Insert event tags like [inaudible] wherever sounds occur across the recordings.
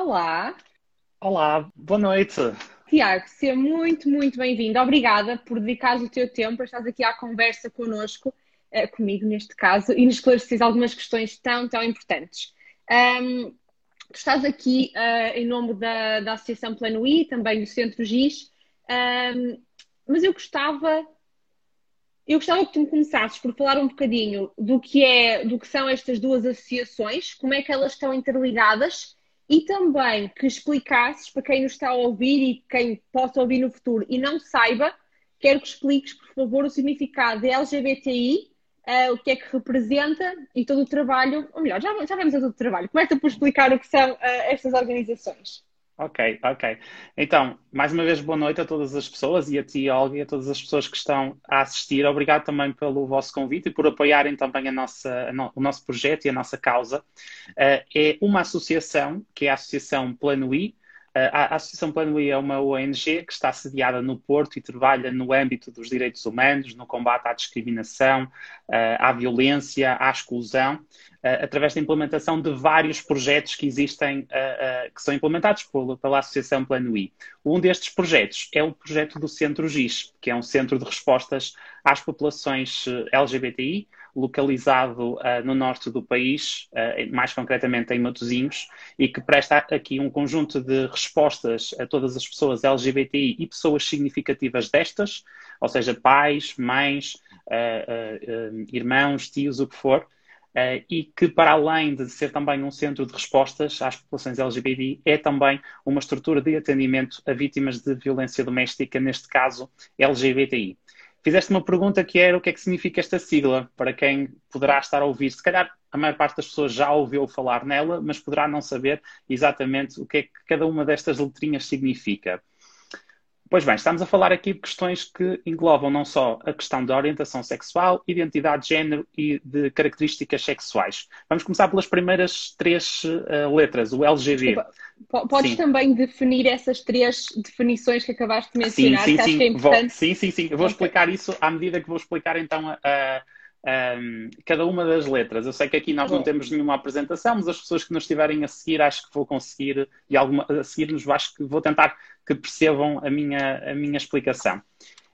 Olá, Olá, boa noite. Tiago, seja muito, muito bem-vindo. Obrigada por dedicares o teu tempo, estares aqui à conversa connosco, eh, comigo neste caso, e nos esclareceres algumas questões tão, tão importantes. Ahm, tu estás aqui, eh, em nome da, da Associação Plano I, também do Centro GIS, ahm, mas eu gostava, eu gostava que tu me começasses por falar um bocadinho do que é, do que são estas duas associações, como é que elas estão interligadas e também que explicasses para quem nos está a ouvir e quem possa ouvir no futuro e não saiba, quero que expliques, por favor, o significado de LGBTI, eh, o que é que representa e todo o trabalho, ou melhor, já, já vamos a todo o trabalho. Começa por explicar o que são eh, estas organizações. Ok, ok. Então, mais uma vez, boa noite a todas as pessoas e a ti, Olga, e a todas as pessoas que estão a assistir. Obrigado também pelo vosso convite e por apoiarem também a nossa, o nosso projeto e a nossa causa. Uh, é uma associação, que é a Associação Plano I, a Associação Plano I é uma ONG que está sediada no Porto e trabalha no âmbito dos direitos humanos, no combate à discriminação, à violência, à exclusão, através da implementação de vários projetos que existem, que são implementados pela Associação Plano I. Um destes projetos é o projeto do Centro GIS, que é um centro de respostas às populações LGBTI, localizado uh, no norte do país, uh, mais concretamente em Matosinhos, e que presta aqui um conjunto de respostas a todas as pessoas LGBTI e pessoas significativas destas, ou seja, pais, mães, uh, irmãos, tios, o que for, e que, para além de ser também um centro de respostas às populações LGBTI, é também uma estrutura de atendimento a vítimas de violência doméstica, neste caso LGBTI. Fizeste uma pergunta que era o que é que significa esta sigla, para quem poderá estar a ouvir. Se calhar a maior parte das pessoas já ouviu falar nela, mas poderá não saber exatamente o que é que cada uma destas letrinhas significa. Pois bem, estamos a falar aqui de questões que englobam não só a questão da orientação sexual, identidade de género e de características sexuais. Vamos começar pelas primeiras três uh, letras, o LGB. Desculpa, podes sim. também definir essas três definições que acabaste de mencionar, sim, sim, que acho que é importante. Vou, sim, sim, sim. Eu vou okay. explicar isso à medida que vou explicar então a, a um, cada uma das letras. Eu sei que aqui nós não temos nenhuma apresentação, mas as pessoas que nos estiverem a seguir, acho que vou conseguir, e alguma, a seguir-nos, acho que vou tentar que percebam a minha, a minha explicação.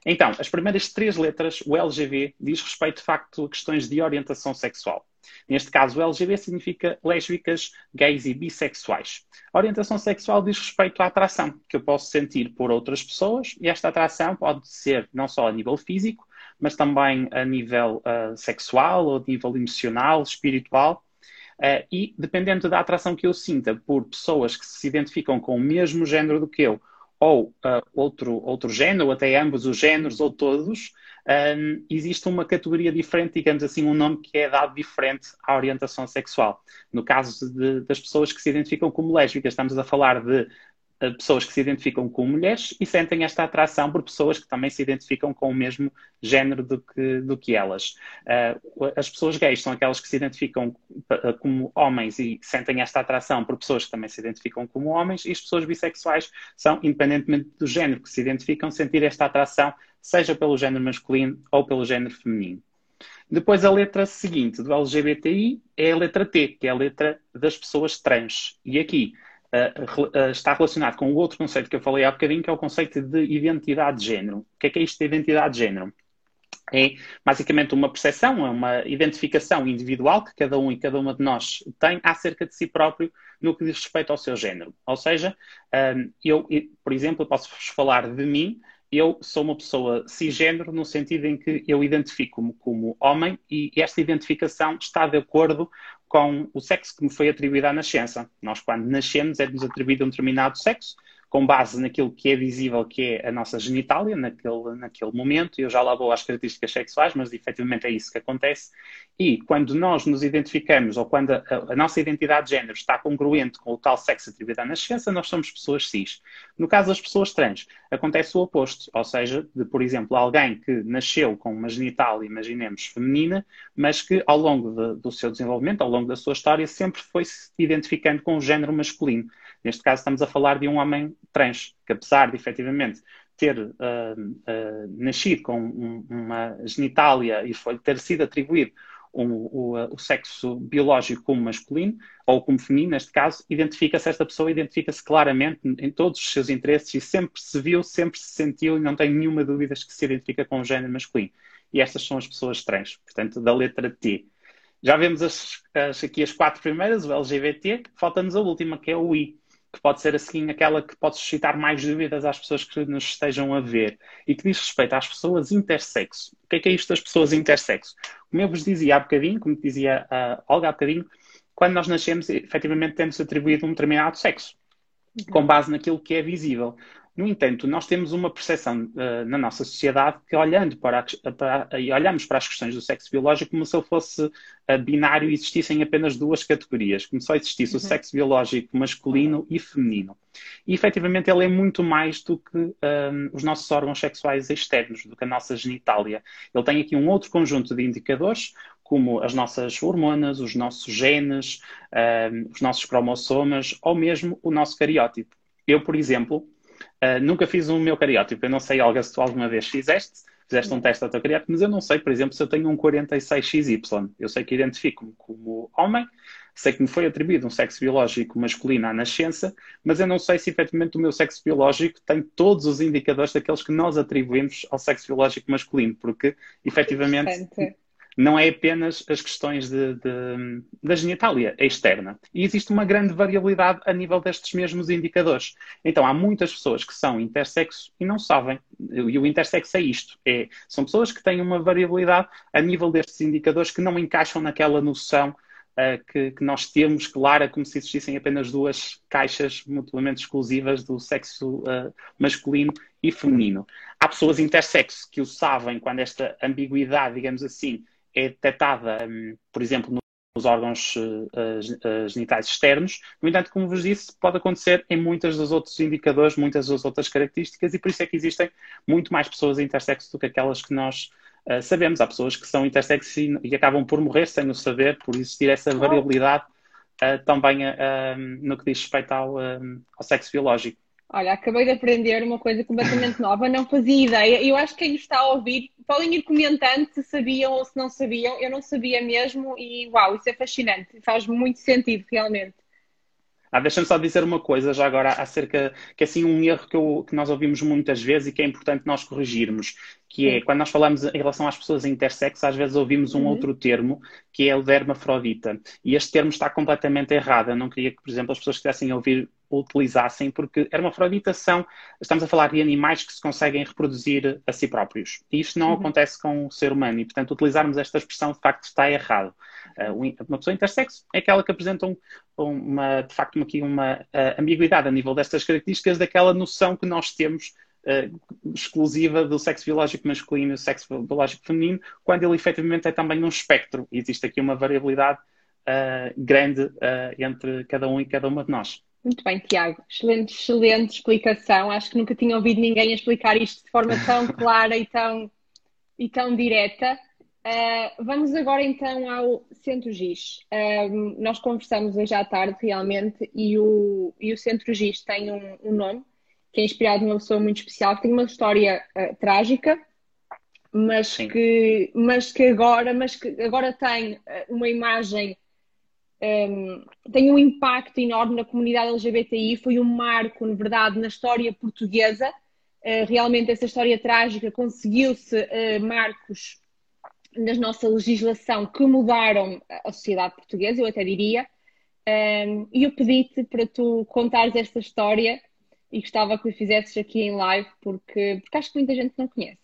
Então, as primeiras três letras, o LGB, diz respeito de facto a questões de orientação sexual. Neste caso, o LGB significa lésbicas, gays e bissexuais. A orientação sexual diz respeito à atração que eu posso sentir por outras pessoas, e esta atração pode ser não só a nível físico, mas também a nível uh, sexual, ou a nível emocional, espiritual. Uh, e dependendo da atração que eu sinta por pessoas que se identificam com o mesmo género do que eu, ou uh, outro, outro género, ou até ambos os géneros, ou todos, um, existe uma categoria diferente, digamos assim, um nome que é dado diferente à orientação sexual. No caso de, das pessoas que se identificam como lésbicas, estamos a falar de pessoas que se identificam com mulheres e sentem esta atração por pessoas que também se identificam com o mesmo género do que, do que elas. Uh, as pessoas gays são aquelas que se identificam como homens e sentem esta atração por pessoas que também se identificam como homens, e as pessoas bissexuais são, independentemente do género que se identificam, sentir esta atração, seja pelo género masculino ou pelo género feminino. Depois, a letra seguinte do LGBTI é a letra T, que é a letra das pessoas trans. E aqui está relacionado com o outro conceito que eu falei há bocadinho, que é o conceito de identidade de género. O que é que é isto de identidade de género? É basicamente uma percepção, é uma identificação individual que cada um e cada uma de nós tem acerca de si próprio no que diz respeito ao seu género. Ou seja, eu, por exemplo, posso-vos falar de mim, eu sou uma pessoa cisgênero no sentido em que eu identifico-me como homem e esta identificação está de acordo com o sexo que me foi atribuído à nascença. Nós, quando nascemos, é-nos atribuído um determinado sexo, com base naquilo que é visível, que é a nossa genitália, naquele, naquele momento. Eu já lá vou às características sexuais, mas efetivamente é isso que acontece. E quando nós nos identificamos, ou quando a, a, nossa identidade de género está congruente com o tal sexo atribuído à nascença, nós somos pessoas cis. No caso das pessoas trans, acontece o oposto. Ou seja, de, por exemplo, alguém que nasceu com uma genitália, imaginemos, feminina, mas que ao longo de, do seu desenvolvimento, ao longo da sua história, sempre foi se identificando com o género masculino. Neste caso, estamos a falar de um homem trans, que apesar de efetivamente ter uh, uh, nascido com um, uma genitália e foi ter sido atribuído o, o, o, sexo biológico como masculino ou como feminino, neste caso, identifica-se esta pessoa, identifica-se claramente em todos os seus interesses e sempre se viu, sempre se sentiu e não tem nenhuma dúvida que se identifica com o género masculino. E estas são as pessoas trans, portanto, da letra T. Já vemos as, as, aqui as quatro primeiras, o LGBT, falta-nos a última, que é o I que pode ser assim aquela que pode suscitar mais dúvidas às pessoas que nos estejam a ver e que diz respeito às pessoas intersexo. O que é que é isto das pessoas intersexo? Como eu vos dizia há bocadinho, como dizia a Olga há bocadinho, quando nós nascemos, efetivamente temos atribuído um determinado sexo, com base naquilo que é visível. No entanto, nós temos uma percepção uh, na nossa sociedade que, olhando para, a, para, olhamos para as questões do sexo biológico como se ele fosse uh, binário e existissem apenas duas categorias, como só existisse uhum. o sexo biológico masculino e feminino. E, efetivamente, ele é muito mais do que um, ehm, os nossos órgãos sexuais externos, do que a nossa genitália. Ele tem aqui um outro conjunto de indicadores, como as nossas hormonas, os nossos genes, um, ehm, os nossos cromossomas ou mesmo o nosso cariótipo. Eu, por exemplo, Uh, nunca fiz um meu cariótipo. Eu não sei, Olga, se tu alguma vez fizeste, fizeste um teste ao teu cariótipo, mas eu não sei, por exemplo, se eu tenho um 46XY. Eu sei que identifico-me como homem, sei que me foi atribuído um sexo biológico masculino à nascença, mas eu não sei se efetivamente o meu sexo biológico tem todos os indicadores daqueles que nós atribuímos ao sexo biológico masculino, porque efetivamente não é apenas as questões de, de, da genitália externa. E existe uma grande variabilidade a nível destes mesmos indicadores. Então, há muitas pessoas que são intersexo e não sabem. E o intersexo é isto. É, são pessoas que têm uma variabilidade a nível destes indicadores que não encaixam naquela noção uh, que, que, nós temos clara, como se existissem apenas duas caixas mutuamente exclusivas do sexo uh, masculino e feminino. Há pessoas intersexo que o sabem quando esta ambiguidade, digamos assim, é detectada, hum, por exemplo, nos órgãos uh, genitais externos. No entanto, como vos disse, pode acontecer em muitos dos outros indicadores, muitas das outras características, e por isso é que existem muito mais pessoas intersexo do que aquelas que nós uh, sabemos. Há pessoas que são intersexo e, e, acabam por morrer sem o saber, por existir essa variabilidade uh, também no que diz respeito ao, ao sexo biológico. Olha, acabei de aprender uma coisa completamente nova, não fazia ideia. Eu acho que quem está a ouvir podem ir comentando se sabiam ou se não sabiam. Eu não sabia mesmo e uau, isso é fascinante. Faz muito sentido, realmente. Ah, Deixa-me só dizer uma coisa já agora acerca, que é assim um erro que, eu, que, nós ouvimos muitas vezes e que é importante nós corrigirmos, que é, quando nós falamos em relação às pessoas intersexo, às vezes ouvimos um uhum. outro termo, que é o de hermafrodita. E este termo está completamente errado. Eu não queria que, por exemplo, as pessoas estivessem a ouvir utilizassem, porque hermafrodita são, estamos a falar de animais que se conseguem reproduzir a si próprios. E isto não uhum. acontece com o ser humano e, portanto, utilizarmos esta expressão de facto está errado. Uh, uma pessoa intersexo é aquela que apresenta um, uma, de facto aqui uma uh, ambiguidade a nível destas características daquela noção que nós temos uh, exclusiva do sexo biológico masculino e do sexo biológico feminino, quando ele efetivamente é também um espectro. Existe aqui uma variabilidade grande entre cada um e cada uma de nós. Muito bem, Tiago. Excelente, excelente explicação. Acho que nunca tinha ouvido ninguém explicar isto de forma tão [laughs] clara e tão, e tão direta. Uh, vamos agora então ao Centro GIS. Uh, nós conversamos hoje à tarde realmente e o, e o Centro GIS tem um, um nome que é inspirado numa pessoa muito especial, que tem uma história uh, trágica, mas que, mas que agora, mas que agora tem uma imagem um, tem um impacto enorme na comunidade LGBTI, foi um marco, na verdade, na história portuguesa. Uh, realmente, essa história trágica conseguiu-se marcos na nossa legislação que mudaram a sociedade portuguesa, eu até diria. Um, e eu pedi-te para tu contares esta história e gostava que o fizesses aqui em live, porque, porque acho que muita gente não conhece.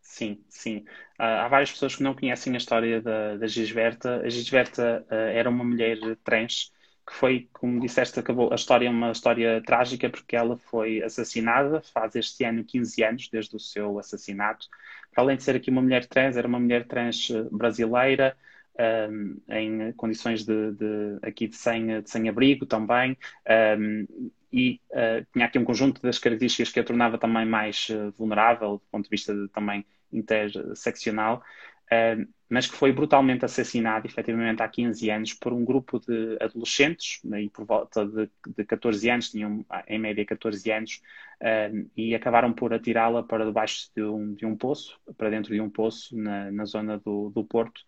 Sim, sim. Uh, há várias pessoas que não conhecem a história da, da Gisberta. A Gisberta uh, era uma mulher trans que foi, como disseste, acabou. A história é uma história trágica porque ela foi assassinada faz este ano 15 anos desde o seu assassinato. Para além de ser aqui uma mulher trans, era uma mulher trans ah, brasileira. Um, em condições de, de, aqui de sem, de sem abrigo também um, e uh, tinha aqui um conjunto das características que a tornava também mais uh, vulnerável do ponto de vista de, também interseccional, mas que foi brutalmente assassinado, efetivamente, há 15 anos, por um grupo de adolescentes, aí por volta de, de 14 anos, tinham em média 14 anos, uh, e acabaram por atirá-la para debaixo de um, de um poço, para dentro de um poço, na, na zona do, do Porto.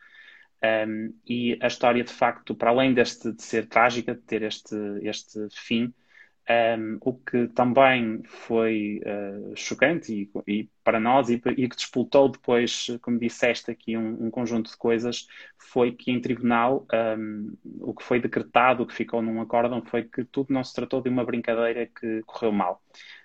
Um, e a história, de facto, para além deste, de ser trágica, de ter este, este fim, um, o que também foi uh, chocante e, e, para nós e, e, que despoltou depois, como disseste aqui, um, um conjunto de coisas, foi que em tribunal um, o que foi decretado, o que ficou num acórdão, foi que tudo não se tratou de uma brincadeira que correu mal.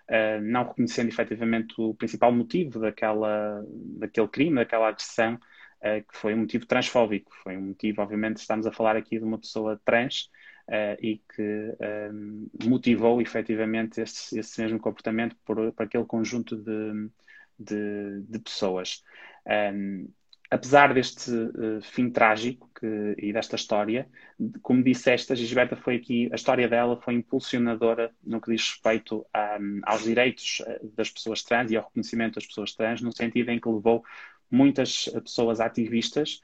Uh, não reconhecendo efetivamente o principal motivo daquela, daquele crime, daquela agressão, uh, que foi um motivo transfóbico. Foi um motivo, obviamente, estamos a falar aqui de uma pessoa trans, uh, e que um, ehm, motivou efetivamente esse, esse mesmo comportamento por, aquele conjunto de, de, de pessoas. Um, ehm, apesar deste uh, fim trágico que, e desta história, como disseste, a Gisberta foi aqui, a história dela foi impulsionadora no que diz respeito a, aos direitos eh, das pessoas trans e ao reconhecimento das pessoas trans, no sentido em que levou muitas pessoas ativistas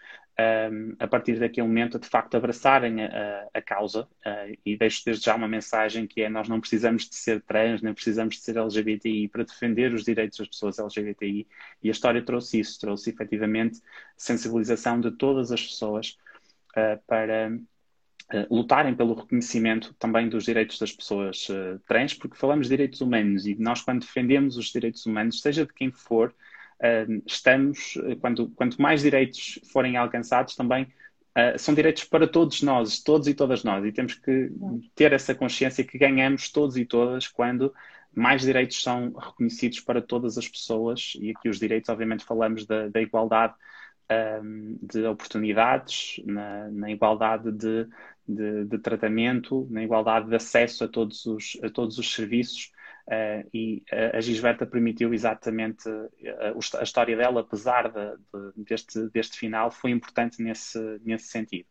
um, a partir daquele momento, de facto, abraçarem a, a causa. Uh, e deixo desde já uma mensagem que é: nós não precisamos de ser trans, nem precisamos de ser LGBTI para defender os direitos das pessoas LGBTI. E a história trouxe isso, trouxe efetivamente sensibilização de todas as pessoas uh, para. Uh, lutarem pelo reconhecimento também dos direitos das pessoas trans, porque falamos de direitos humanos e nós, quando defendemos os direitos humanos, seja de quem for, estamos, quando, quanto mais direitos forem alcançados, também uh, são direitos para todos nós, todos e todas nós, e temos que ter essa consciência que ganhamos todos e todas quando mais direitos são reconhecidos para todas as pessoas, e aqui os direitos, obviamente, falamos da, da igualdade um, de oportunidades, na, na igualdade de, de, de, tratamento, na igualdade de acesso a todos os, a todos os serviços Uh, e a, a Gisberta permitiu exatamente a, eh, a, história dela, apesar de, de, deste, deste final, foi importante nesse, nesse sentido.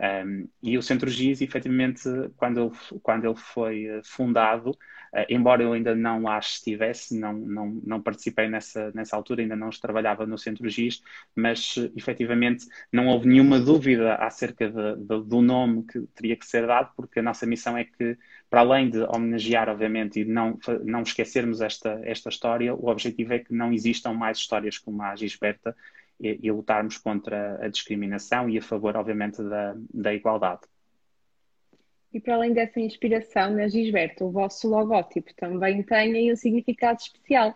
Um, e o Centro GIS, efetivamente, quando ele, quando ele foi eh, fundado, uh, embora eu ainda não lá estivesse, não, não, não participei nessa, nessa altura, ainda não trabalhava no Centro GIS, mas efetivamente não houve nenhuma dúvida acerca de, de, do nome que teria que ser dado, porque a nossa missão é que, para além de homenagear, obviamente, e não, não esquecermos esta, esta história, o objetivo é que não existam mais histórias como a Gisberta e, e lutarmos contra a discriminação e a favor, obviamente, da, da igualdade. E para além dessa inspiração na Gisberto, o vosso logótipo também tem um significado especial.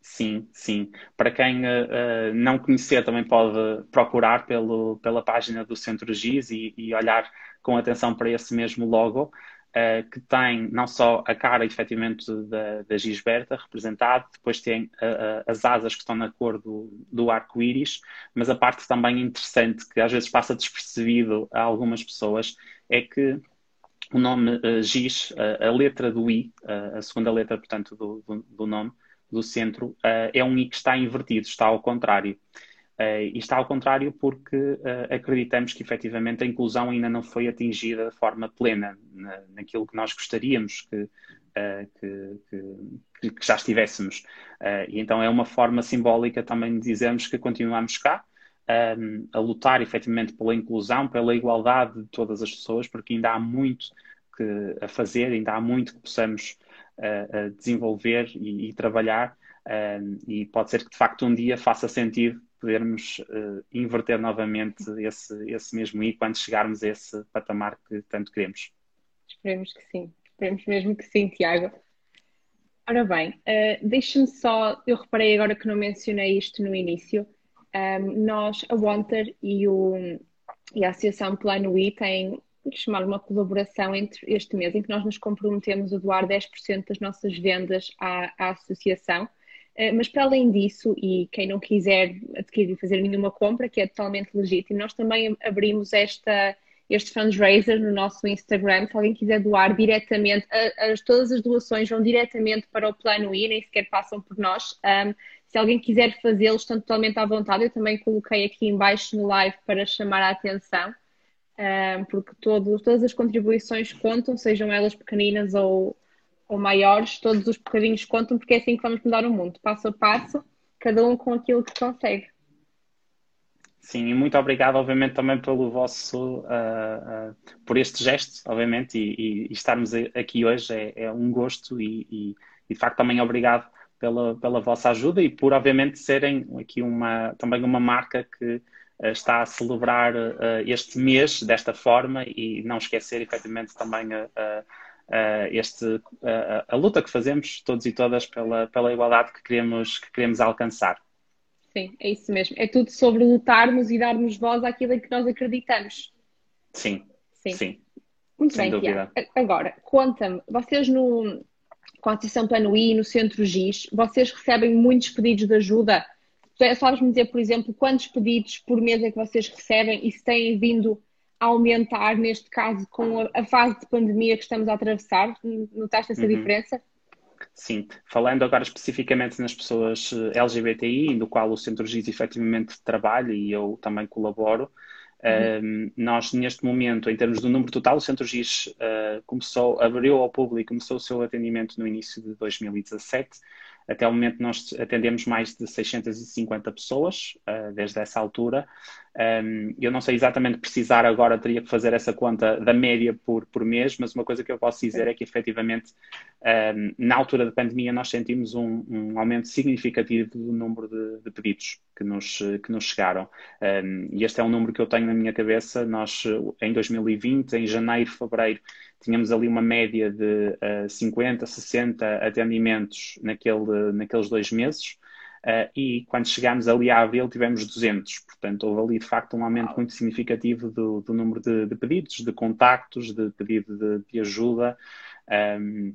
Sim, sim. Para quem uh, não conhecer, também pode procurar pelo, pela página do Centro GIS e, e olhar com atenção para esse mesmo logo uh, que tem não só a cara, efetivamente, da, da Gisberta representada, depois tem uh, as asas que estão na cor do, do arco-íris, mas a parte também interessante, que às vezes passa despercebido a algumas pessoas, é que o nome uh, Giz, uh, a letra do I, uh, a segunda letra, portanto, do, do, do nome do centro, é um I que está invertido, está ao contrário. Uh, e está ao contrário porque uh, acreditamos que efetivamente a inclusão ainda não foi atingida de forma plena na, naquilo que nós gostaríamos que, uh, que, que, que, já estivéssemos. e então é uma forma simbólica também de dizermos que continuamos cá um, a lutar efetivamente pela inclusão, pela igualdade de todas as pessoas, porque ainda há muito que, a fazer, ainda há muito que possamos desenvolver e, e trabalhar. Um, e pode ser que de facto um dia faça sentido podermos uh, inverter novamente esse, esse mesmo I quando chegarmos a esse patamar que tanto queremos. Esperemos que sim, esperemos mesmo que sim, Tiago. Ora bem, uh, deixe-me só, eu reparei agora que não mencionei isto no início, um, nós, a Wanter e, o, e a Associação Plano I têm chamar uma colaboração entre este mês em que nós nos comprometemos a doar 10% das nossas vendas à, à associação mas para além disso, e quem não quiser adquirir e fazer nenhuma compra, que é totalmente legítimo, nós também abrimos esta, este fundraiser no nosso Instagram. Se alguém quiser doar diretamente, as, todas as doações vão diretamente para o plano I, nem sequer passam por nós. Um, se alguém quiser fazê-lo, estão totalmente à vontade. Eu também coloquei aqui embaixo no live para chamar a atenção, porque todo, todas as contribuições contam, sejam elas pequeninas ou, ou maiores, todos os bocadinhos contam, porque é assim que vamos mudar o mundo, passo a passo, cada um com aquilo que consegue. Sim, e muito obrigado, obviamente, também pelo vosso, uh, uh, por este gesto, obviamente, e, e, e estarmos aqui hoje é, é um gosto e, e, de facto também obrigado pela, pela vossa ajuda e por, obviamente, serem aqui uma, também uma marca que está a celebrar este mês desta forma e não esquecer efetivamente também a, este, a, luta que fazemos todos e todas pela, pela igualdade que queremos, que queremos alcançar. Sim, é isso mesmo. É tudo sobre lutarmos e darmos voz àquilo em que nós acreditamos. Sim, sim. sim. Muito Sem bem, Tiago. Agora, conta-me, vocês no, com a Associação Plano I, no Centro GIS, vocês recebem muitos pedidos de ajuda? Sabes-me dizer, por exemplo, quantos pedidos por mês é que vocês recebem e se têm vindo a aumentar, neste caso, com a, a fase de pandemia que estamos a atravessar? Notaste essa uhum. diferença? Sim, falando agora especificamente nas pessoas eh, LGBTI, no qual o Centro GIS efetivamente trabalha e eu também colaboro, Uhum. nós, neste momento, em termos do número total, o Centro GIS uh, começou, abriu ao público, começou o seu atendimento no início de 2017. Até o momento, nós atendemos mais de 650 pessoas uh, desde essa altura. Um, eu não sei exatamente precisar agora, teria que fazer essa conta da média por, por mês, mas uma coisa que eu posso dizer é que, efetivamente, um, na altura da pandemia, nós sentimos um, um aumento significativo do número de, de, pedidos que nos, que nos chegaram. e este é um número que eu tenho na minha cabeça. Nós, em 2020, em janeiro, fevereiro, tínhamos ali uma média de uh, 50, 60 atendimentos naquele, naqueles dois meses. Uh, e quando chegámos ali a abril tivemos 200, portanto houve ali de facto um aumento muito significativo do, do número de, de, pedidos, de contactos, de pedido de, de ajuda um,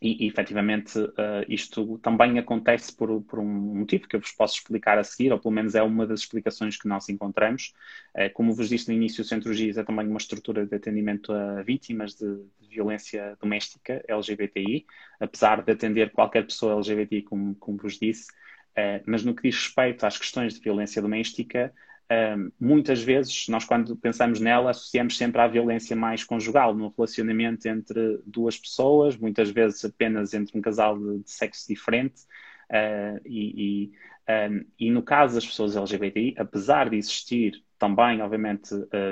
e, e efetivamente uh, isto também acontece por, por, um motivo que eu vos posso explicar a seguir, ou pelo menos é uma das explicações que nós encontramos. Uh, como vos disse no início, o Centro GIS é também uma estrutura de atendimento a vítimas de, de violência doméstica LGBTI, apesar de atender qualquer pessoa LGBTI, como, como vos disse, Uh, mas no que diz respeito às questões de violência doméstica, uh, muitas vezes nós, quando pensamos nela, associamos sempre à violência mais conjugal, no relacionamento entre duas pessoas, muitas vezes apenas entre um casal de, de sexo diferente. Uh, e, e, um, e, no caso das pessoas LGBTI, apesar de existir também, obviamente,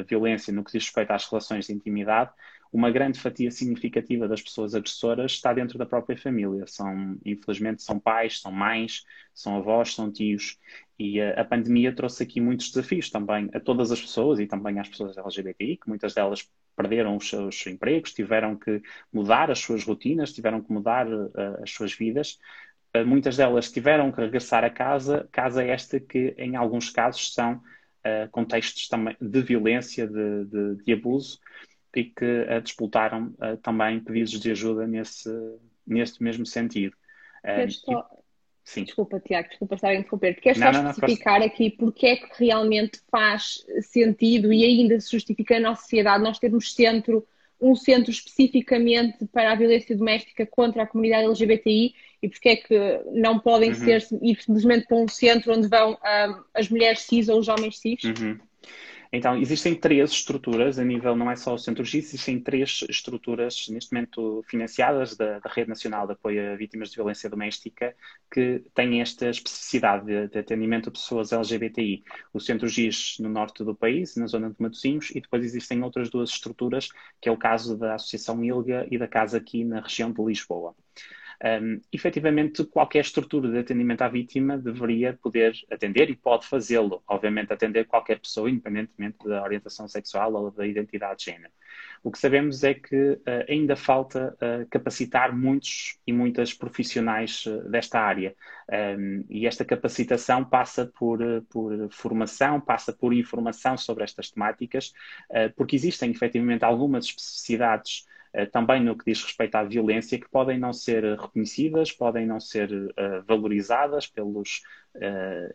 violência no que diz respeito às relações de intimidade, uma grande fatia significativa das pessoas agressoras está dentro da própria família. São, infelizmente, são pais, são mães, são avós, são tios. E a, a, pandemia trouxe aqui muitos desafios também a todas as pessoas e também às pessoas LGBTI, que muitas delas perderam os seus empregos, tiveram que mudar as suas rotinas, tiveram que mudar uh, as suas vidas. Uh, muitas delas tiveram que regressar a casa, casa esta que, em alguns casos, são uh, contextos também de violência, de, de, de abuso e que uh, disputaram uh, também pedidos de ajuda nesse, nesse mesmo sentido. Um, só... Sim. Desculpa, Tiago, desculpa estar a interromper. Queres só não, especificar não, aqui porque é que realmente faz sentido e ainda se justifica na nossa sociedade nós termos centro, um centro especificamente para a violência doméstica contra a comunidade LGBTI e porque é que não podem uhum. ser ir simplesmente para um centro onde vão um, as mulheres cis ou os homens cis? Uhum. Então, existem três estruturas, a nível não é só o Centro GIS, existem três estruturas, neste momento financiadas da, da Rede Nacional de Apoio a Vítimas de Violência Doméstica, que têm esta especificidade de, de atendimento a pessoas LGBTI. O Centro GIS no norte do país, na zona de Matosinhos, e depois existem outras duas estruturas, que é o caso da Associação ILGA e da Casa aqui na região de Lisboa. Um, efetivamente, qualquer estrutura de atendimento à vítima deveria poder atender e pode fazê-lo, obviamente, atender qualquer pessoa, independentemente da orientação sexual ou da identidade de género. O que sabemos é que uh, ainda falta uh, capacitar muitos e muitas profissionais uh, desta área. Um, e esta capacitação passa por, por, formação, passa por informação sobre estas temáticas, porque existem efetivamente algumas especificidades também no que diz respeito à violência, que podem não ser reconhecidas, podem não ser uh, valorizadas pelos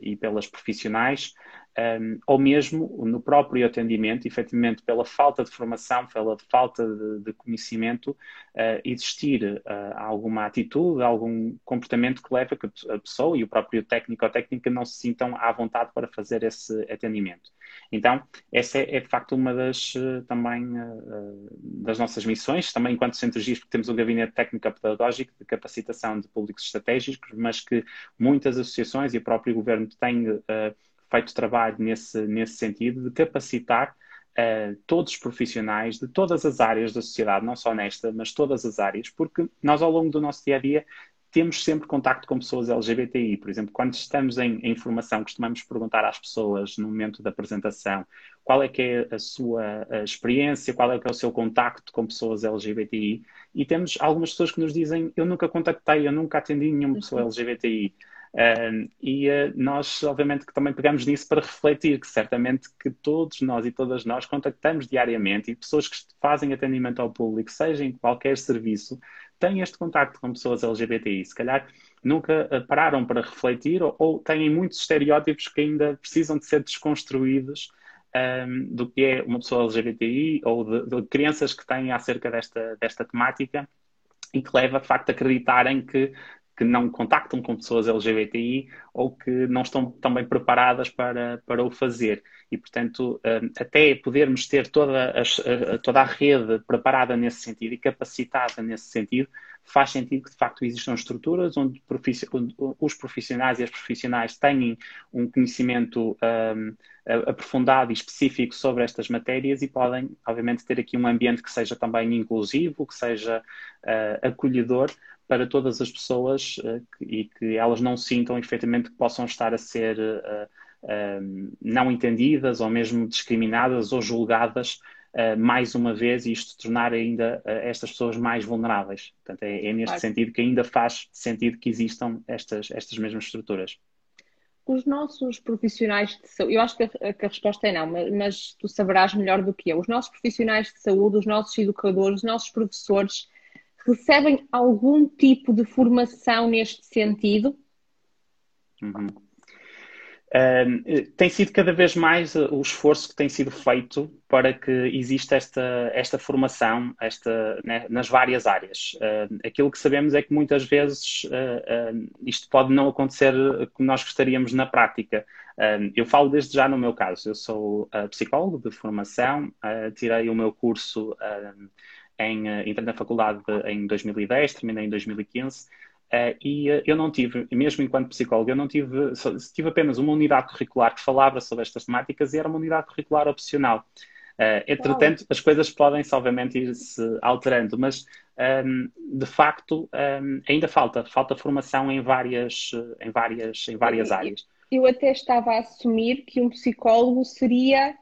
e pelas profissionais, um, ou mesmo no próprio atendimento, efetivamente pela falta de formação, pela falta de, de conhecimento, uh, existir alguma atitude, algum comportamento que leve a que a pessoa e o próprio técnico ou técnica não se sintam à vontade para fazer esse atendimento. Então, essa é, é de facto uma das também das nossas missões, também enquanto Centro GIS, porque temos um gabinete técnico-pedagógico de capacitação de públicos estratégicos, mas que muitas associações e o próprio governo têm uh, feito trabalho nesse, nesse sentido de capacitar uh, todos os profissionais de todas as áreas da sociedade, não só nesta, mas todas as áreas, porque nós ao longo do nosso dia a dia temos sempre contacto com pessoas LGBTI. Por exemplo, quando estamos em, em formação, costumamos perguntar às pessoas no momento da apresentação qual é que é a sua a experiência, qual é que é o seu contacto com pessoas LGBTI. E temos algumas pessoas que nos dizem, eu nunca contactei, eu nunca atendi nenhuma pessoa LGBTI. Uh, e uh, nós, obviamente, que também pegamos nisso para refletir que certamente que todos nós e todas nós contactamos diariamente e pessoas que fazem atendimento ao público, seja em qualquer serviço, têm este contacto com pessoas LGBTI. Se calhar nunca uh, pararam para refletir ou, ou, têm muitos estereótipos que ainda precisam de ser desconstruídos um, do que é uma pessoa LGBTI ou de, de crianças que têm acerca desta, desta temática e que leva, de facto, a acreditarem que que não contactam com pessoas LGBTI ou que não estão também preparadas para, para o fazer. E, portanto, hum, até podermos ter toda a, toda a rede preparada nesse sentido e capacitada nesse sentido, faz sentido que, de facto, existam estruturas onde, os profissionais e as profissionais tenham um conhecimento um, aprofundado e específico sobre estas matérias e podem, obviamente, ter aqui um ambiente que seja também inclusivo, que seja uh, acolhedor, para todas as pessoas uh, que, e que elas não sintam efetivamente que possam estar a ser uh, não entendidas ou mesmo discriminadas ou julgadas mais uma vez e isto tornar ainda estas pessoas mais vulneráveis. Portanto, é, é neste claro. sentido que ainda faz sentido que existam estas, estas mesmas estruturas. Os nossos profissionais de saúde, eu acho que a, que a resposta é não, mas, mas tu saberás melhor do que eu. Os nossos profissionais de saúde, os nossos educadores, os nossos professores, recebem algum tipo de formação neste sentido? Uhum. Uh, tem sido cada vez mais uh, o esforço que tem sido feito para que exista esta, esta formação esta, né, nas várias áreas. Uh, aquilo que sabemos é que muitas vezes isto pode não acontecer como nós gostaríamos na prática. eu falo desde já no meu caso. Eu sou psicólogo de formação, tirei o meu curso em, uh, entrei na faculdade em 2010, terminei em 2015, uh, e uh, eu não tive, mesmo enquanto psicólogo, eu não tive, só, tive apenas uma unidade curricular que falava sobre estas temáticas e era uma unidade curricular opcional. Uh, entretanto, as coisas podem-se, obviamente, ir-se alterando, mas, um, ehm, de facto, um, ehm, ainda falta, falta formação em várias, em várias, em várias áreas. Eu até estava a assumir que um psicólogo seria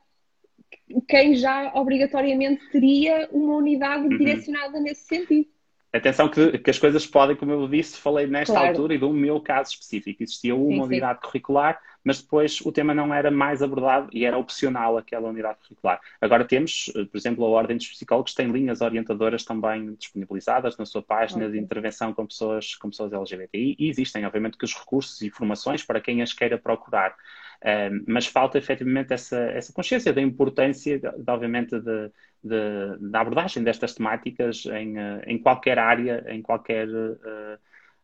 quem já obrigatoriamente teria uma unidade uhum. direcionada nesse sentido. Atenção que, que, as coisas podem, como eu disse, falei nesta claro. altura e do meu caso específico. Existia uma sim, unidade sim. curricular, mas depois o tema não era mais abordado e era opcional aquela unidade curricular. Agora temos, eh, por exemplo, a Ordem dos Psicólogos tem linhas orientadoras também disponibilizadas na sua página okay. de intervenção com pessoas, com pessoas LGBTI e existem, obviamente, que os recursos e informações para quem as queira procurar mas falta efetivamente essa, essa consciência da importância, de, obviamente, de, de, da abordagem destas temáticas em, uh, em qualquer área, em qualquer uh,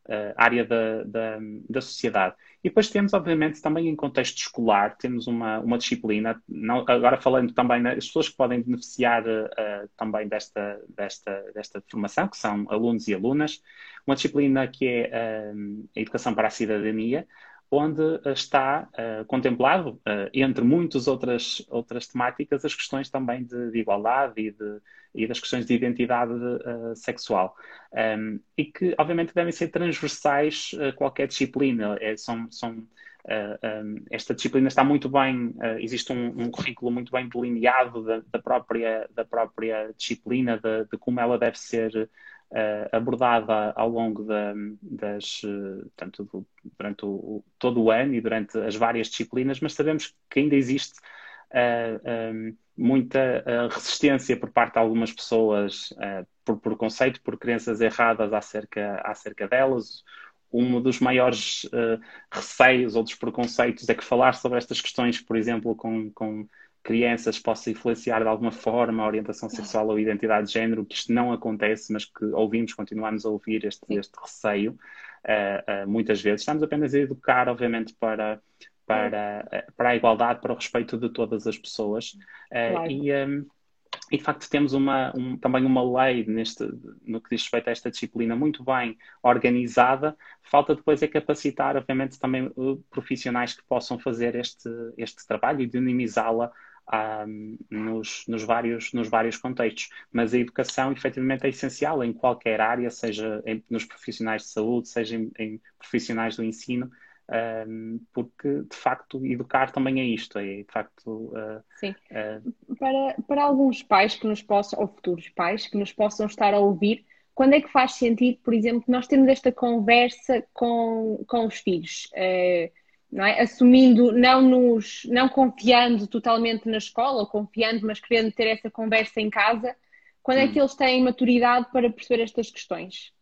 uh, área da, da, da, sociedade. E depois temos, obviamente, também em contexto escolar, temos uma, uma disciplina, não, agora falando também nas pessoas que podem beneficiar também desta, desta, desta formação, que são alunos e alunas, uma disciplina que é a Educação para a Cidadania, onde eh, está uh, contemplado, uh, entre muitas outras, outras temáticas, as questões também de, de igualdade e, de, e, das questões de identidade uh, sexual. Um, e que, obviamente, devem ser transversais a qualquer disciplina. É, são, são, um, esta disciplina está muito bem, existe um, um, currículo muito bem delineado da, da própria, da própria disciplina, de, de como ela deve ser abordada ao longo da, das, uh, tanto do, durante o, todo o ano e durante as várias disciplinas, mas sabemos que ainda existe uh, eh, um, muita resistência por parte de algumas pessoas por preconceito, por crenças erradas acerca, acerca delas. Um dos maiores receios ou dos preconceitos é que falar sobre estas questões, por exemplo, com, com crianças possa influenciar de alguma forma a orientação sexual ou identidade de género, que isto não acontece, mas que ouvimos, continuamos a ouvir este, este receio uh, uh, muitas vezes. Estamos apenas a educar, obviamente, para, para, uh, para a igualdade, para o respeito de todas as pessoas. Claro. E, um, e de facto temos uma, um, também uma lei neste, no que diz respeito a esta disciplina muito bem organizada. Falta depois é capacitar, obviamente, também profissionais que possam fazer este, este trabalho e dinamizá-la um, nos, nos, vários, nos vários contextos. Mas a educação, efetivamente, é essencial em qualquer área, seja em, nos profissionais de saúde, seja em, em profissionais do ensino, um, porque, de facto, educar também é isto. É, de facto, uh, Sim. Uh, para, para alguns pais que nos possam, ou futuros pais, que nos possam estar a ouvir, quando é que faz sentido, por exemplo, nós temos esta conversa com, com os filhos? Uh, não é? Assumindo, não nos, não confiando totalmente na escola, ou confiando, mas querendo ter essa conversa em casa, quando é que eles têm maturidade para perceber estas questões?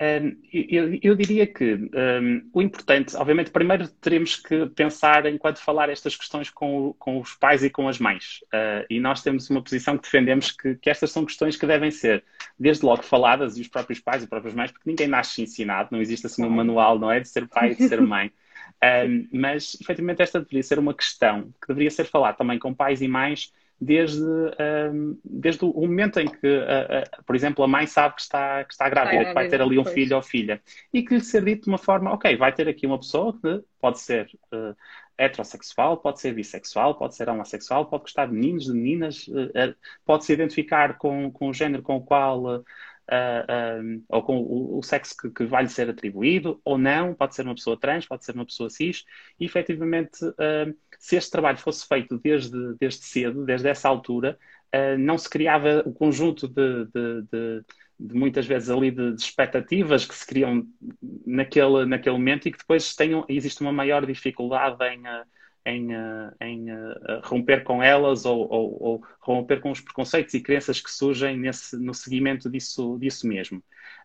Um, eu, eu, diria que um, o importante, obviamente, primeiro teremos que pensar enquanto falar estas questões com, com os pais e com as mães. Uh, e nós temos uma posição que defendemos que, que, estas são questões que devem ser, desde logo, faladas, e os próprios pais e as próprias mães, porque ninguém nasce ensinado, não existe assim um manual, não é? De ser pai e de ser [laughs] mãe. Um, mas, efetivamente, esta deveria ser uma questão que deveria ser falada também com pais e mães desde, um, desde o momento em que, uh, uh, por exemplo, a mãe sabe que está, que está grávida, que vai ter ali um pois. filho ou filha, e que lhe ser dito de uma forma, ok, vai ter aqui uma pessoa que pode ser uh, heterossexual, pode ser bissexual, pode ser homossexual, pode gostar de meninos, de meninas, pode se identificar com, com o género com o qual um, ou com o, o sexo que, que, vai lhe ser atribuído, ou não, pode ser uma pessoa trans, pode ser uma pessoa cis, e efetivamente, se este trabalho fosse feito desde, desde cedo, desde essa altura, uh, não se criava o conjunto de, de, de, de muitas vezes ali de, expectativas que se criam naquele, naquele momento e que depois tenham, existe uma maior dificuldade em em, eh, em romper com elas ou, ou, ou, romper com os preconceitos e crenças que surgem nesse, no seguimento disso, disso mesmo.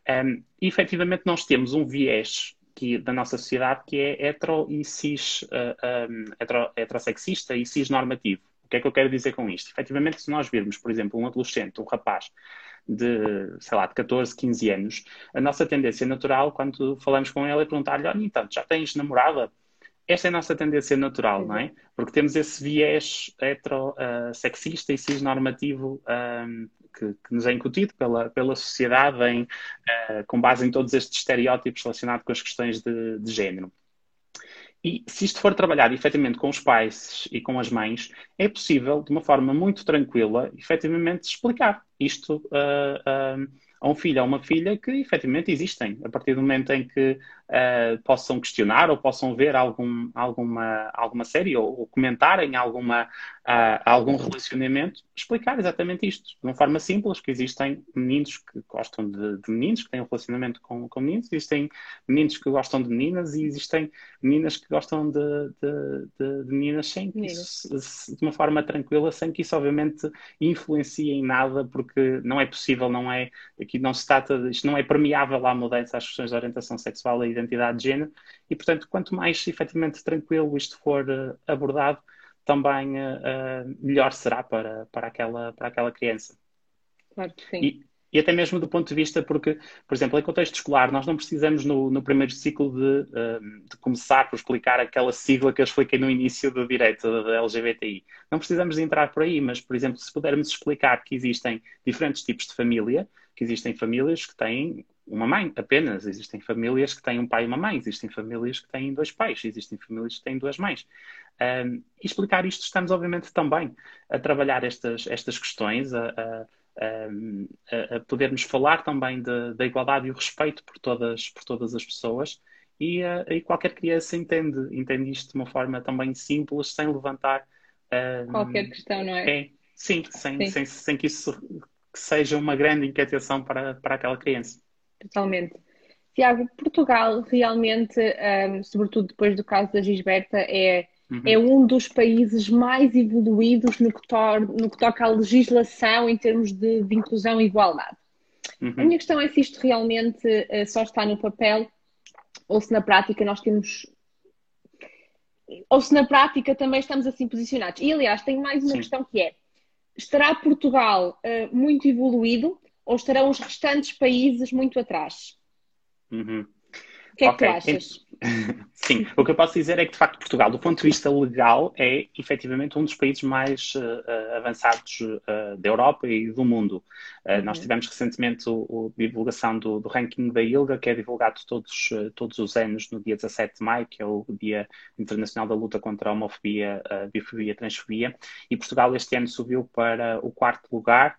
Um, e efetivamente nós temos um viés que, da nossa sociedade que é hetero e cis, uh, um, hetero, heterossexista e cis normativo. O que é que eu quero dizer com isto? Efetivamente, se nós virmos, por exemplo, um adolescente, um rapaz de, sei lá, de 14, 15 anos, a nossa tendência natural, quando falamos com ele, é perguntar-lhe: olha, então, já tens namorada? Esta é a nossa tendência natural, não é? Porque temos esse viés heterossexista uh, e cisnormativo um, que, que, nos é incutido pela, pela sociedade em, uh, com base em todos estes estereótipos relacionados com as questões de, de género. E se isto for trabalhado efetivamente com os pais e com as mães, é possível, de uma forma muito tranquila, efetivamente explicar isto uh, a um filho ou uma filha que efetivamente existem. A partir do momento em que uh, possam questionar ou possam ver algum, alguma, alguma série ou, ou comentarem alguma, uh, algum relacionamento, explicar exatamente isto. De uma forma simples, que existem meninos que gostam de, de meninos, que têm um relacionamento com, com, meninos, existem meninos que gostam de meninas e existem meninas que gostam de, de, de meninas sem que isso, de uma forma tranquila, sem que isso obviamente influencie em nada, porque não é possível, não é, aqui não se trata, isto não é permeável à mudança às questões de orientação sexual e identidade de género, e portanto, quanto mais efetivamente tranquilo isto for uh, abordado, também uh, melhor será para, para, aquela, para aquela criança. Claro que sim. E, e até mesmo do ponto de vista, porque, por exemplo, em contexto escolar, nós não precisamos no, no primeiro ciclo de, de, começar por explicar aquela sigla que eu expliquei no início do direito da LGBTI. Não precisamos de entrar por aí, mas, por exemplo, se pudermos explicar que existem diferentes tipos de família, que existem famílias que têm uma mãe apenas, existem famílias que têm um pai e uma mãe, existem famílias que têm dois pais, existem famílias que têm duas mães. Um, e explicar isto, estamos obviamente também a trabalhar estas, estas questões, a, a, a, a podermos falar também da igualdade e o respeito por todas, por todas as pessoas. E, uh, e, qualquer criança entende, entende isto de uma forma também simples, sem levantar qualquer questão, não é? é sim, sem, sim. Sem, sem que isso que seja uma grande inquietação para, para aquela criança. Totalmente. Tiago, Portugal realmente, um, sobretudo depois do caso da Gisberta, é, uhum. é um dos países mais evoluídos no que, no que toca à legislação em termos de, de inclusão e igualdade. Uhum. A minha questão é se isto realmente uh, só está no papel ou se na prática nós temos. Ou se na prática também estamos assim posicionados. E aliás, tenho mais uma Sim. questão que é: estará Portugal uh, muito evoluído ou estarão os restantes países muito atrás? Uhum. O que é okay. que tu achas? [laughs] Sim, o que eu posso dizer é que, de facto, Portugal, do ponto de vista legal, é efetivamente um dos países mais uh, avançados uh, da Europa e do mundo. Uh, Nós uhum. tivemos recentemente a divulgação do, do, ranking da ILGA, que é divulgado todos, todos os anos no dia 17 de maio, que é o Dia Internacional da Luta contra a Homofobia, Bifobia e Transfobia. E Portugal este ano subiu para o quarto lugar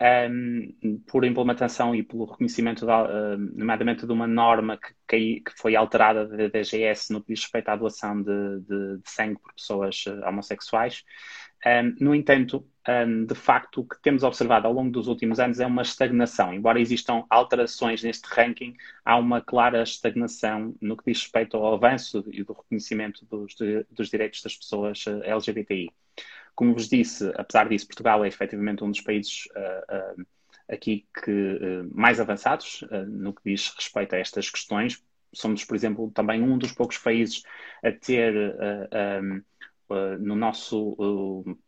um, por implementação e pelo reconhecimento, da, uh, nomeadamente de uma norma que, que, que, foi alterada da DGS no que diz respeito à doação de, de, de sangue por pessoas uh, homossexuais. Um, no entanto, um, de facto, o que temos observado ao longo dos últimos anos é uma estagnação. Embora existam alterações neste ranking, há uma clara estagnação no que diz respeito ao avanço e do reconhecimento dos, dos direitos das pessoas uh, LGBTI. Como vos disse, apesar disso, Portugal é efetivamente um dos países uh, uh, aqui que, uh, mais avançados no que diz respeito a estas questões. Somos, por exemplo, também um dos poucos países a ter um, no nosso, uh,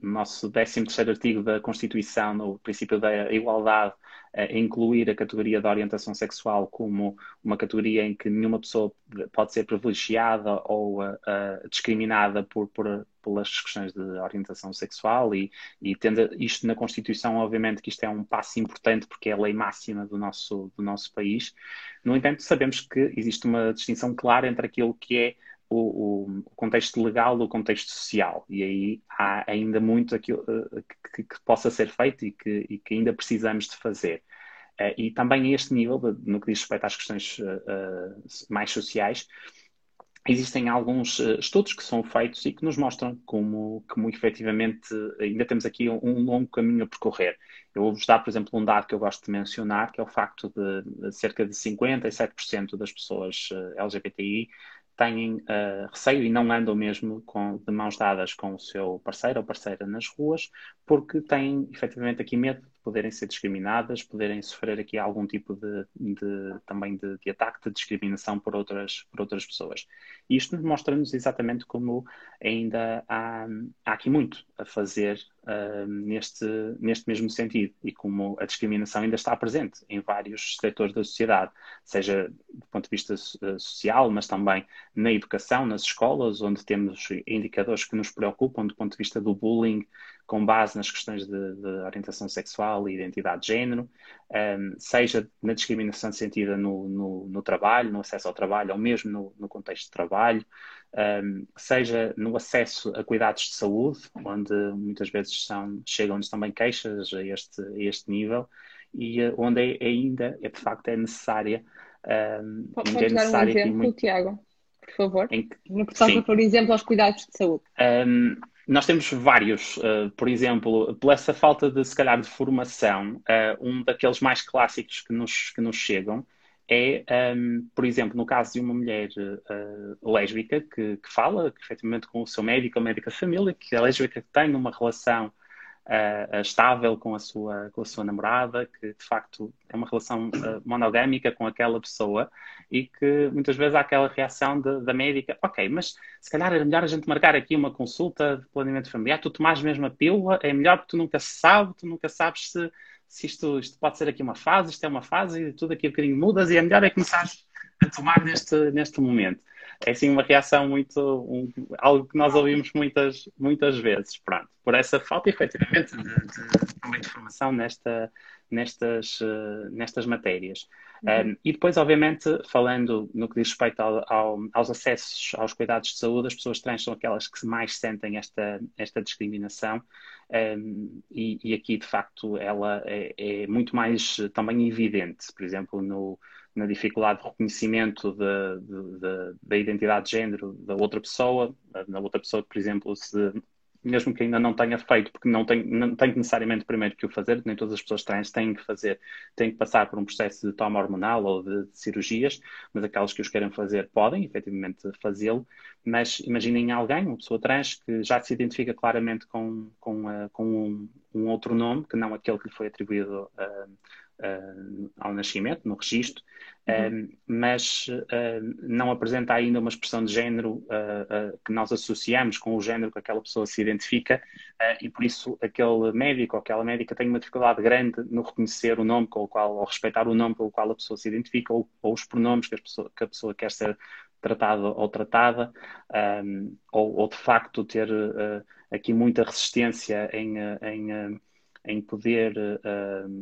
nosso 13 artigo da Constituição, no princípio da igualdade, uh, incluir a categoria da orientação sexual como uma categoria em que nenhuma pessoa pode ser privilegiada ou discriminada por, por, pelas questões de orientação sexual e, e tendo isto na Constituição, obviamente que isto é um passo importante porque é a lei máxima do nosso, do nosso país. No entanto, sabemos que existe uma distinção clara entre aquilo que é o, o, contexto legal do contexto social. E aí há ainda muito aquilo, uh, que, que, possa ser feito e que, e que ainda precisamos de fazer. Uh, e também a este nível, no que diz respeito às questões uh, mais sociais, existem alguns estudos que são feitos e que nos mostram como, como efetivamente ainda temos aqui um, um longo caminho a percorrer. Eu vou-vos dar, por exemplo, um dado que eu gosto de mencionar, que é o facto de cerca de 57% das pessoas LGBTI têm uh, receio e não andam mesmo com, de mãos dadas com o seu parceiro ou parceira nas ruas, porque têm efetivamente aqui medo de poderem ser discriminadas, poderem sofrer aqui algum tipo de, de também de, de, ataque, de discriminação por outras, por outras pessoas. E isto mostra-nos exatamente como ainda há, há aqui muito a fazer uh, neste, neste mesmo sentido e como a discriminação ainda está presente em vários setores da sociedade, seja do ponto de vista uh, social, mas também na educação, nas escolas, onde temos indicadores que nos preocupam do ponto de vista do bullying, com base nas questões de, de orientação sexual e identidade de género, um, ehm, seja na discriminação sentida no, no, no, trabalho, no acesso ao trabalho, ou mesmo no, no contexto de trabalho, um, ehm, seja no acesso a cuidados de saúde, onde muitas vezes são, chegam-nos também queixas a este, a este nível, e uh, onde é, ainda, é, de facto, é necessária. Um, ehm, Pode, é dar um exemplo, muito... Tiago, por favor? Em que, no que toca, por exemplo, aos cuidados de saúde. Um, nós temos vários, uh, por exemplo, por essa falta de, se calhar, de formação, uh, um daqueles mais clássicos que nos, que nos chegam é, um, ehm, por exemplo, no caso de uma mulher uh, lésbica que, que, fala que, efetivamente com o seu médico ou médica família, que é lésbica que tem uma relação uh, estável com a, sua, com a sua namorada, que de facto é uma relação uh, monogâmica com aquela pessoa e que muitas vezes há aquela reação de, da médica, ok, mas se calhar era melhor a gente marcar aqui uma consulta de planeamento familiar, tu tomares mesmo a pílula, é melhor porque tu nunca sabes, tu nunca sabes se, se isto, isto pode ser aqui uma fase, isto é uma fase e tudo aqui um bocadinho mudas e é melhor é começares a tomar neste, neste momento é sim uma reação muito. Um, algo que nós ouvimos muitas, muitas vezes. Pronto, por essa falta, efetivamente, de, de, de informação nesta, nestas, uh, nestas matérias. Uhum. Um, e depois, obviamente, falando no que diz respeito ao, ao, aos acessos aos cuidados de saúde, as pessoas trans são aquelas que mais sentem esta, esta discriminação. Um, e, e, aqui, de facto, ela é, é muito mais também evidente. Por exemplo, no na dificuldade de reconhecimento de, de, de, da identidade de género da outra pessoa, na outra pessoa, por exemplo, se mesmo que ainda não tenha feito, porque não tem, não tem necessariamente primeiro que o fazer, nem todas as pessoas trans têm que fazer, têm que passar por um processo de toma hormonal ou de, de cirurgias, mas aquelas que os querem fazer podem efetivamente fazê-lo, mas imaginem alguém, uma pessoa trans, que já se identifica claramente com, com, uh, com um, um, outro nome, que não aquele que lhe foi atribuído uh, uh, ao nascimento, no registro, Uhum. mas não apresenta ainda uma expressão de género que nós associamos com o género que aquela pessoa se identifica e por isso aquele médico ou aquela médica tem uma dificuldade grande no reconhecer o nome com o qual, ou respeitar o nome pelo qual a pessoa se identifica ou, ou os pronomes que a, pessoa, que a pessoa quer ser tratada ou tratada, um, ou, ou, de facto ter uh, aqui muita resistência em, em, em poder, uh,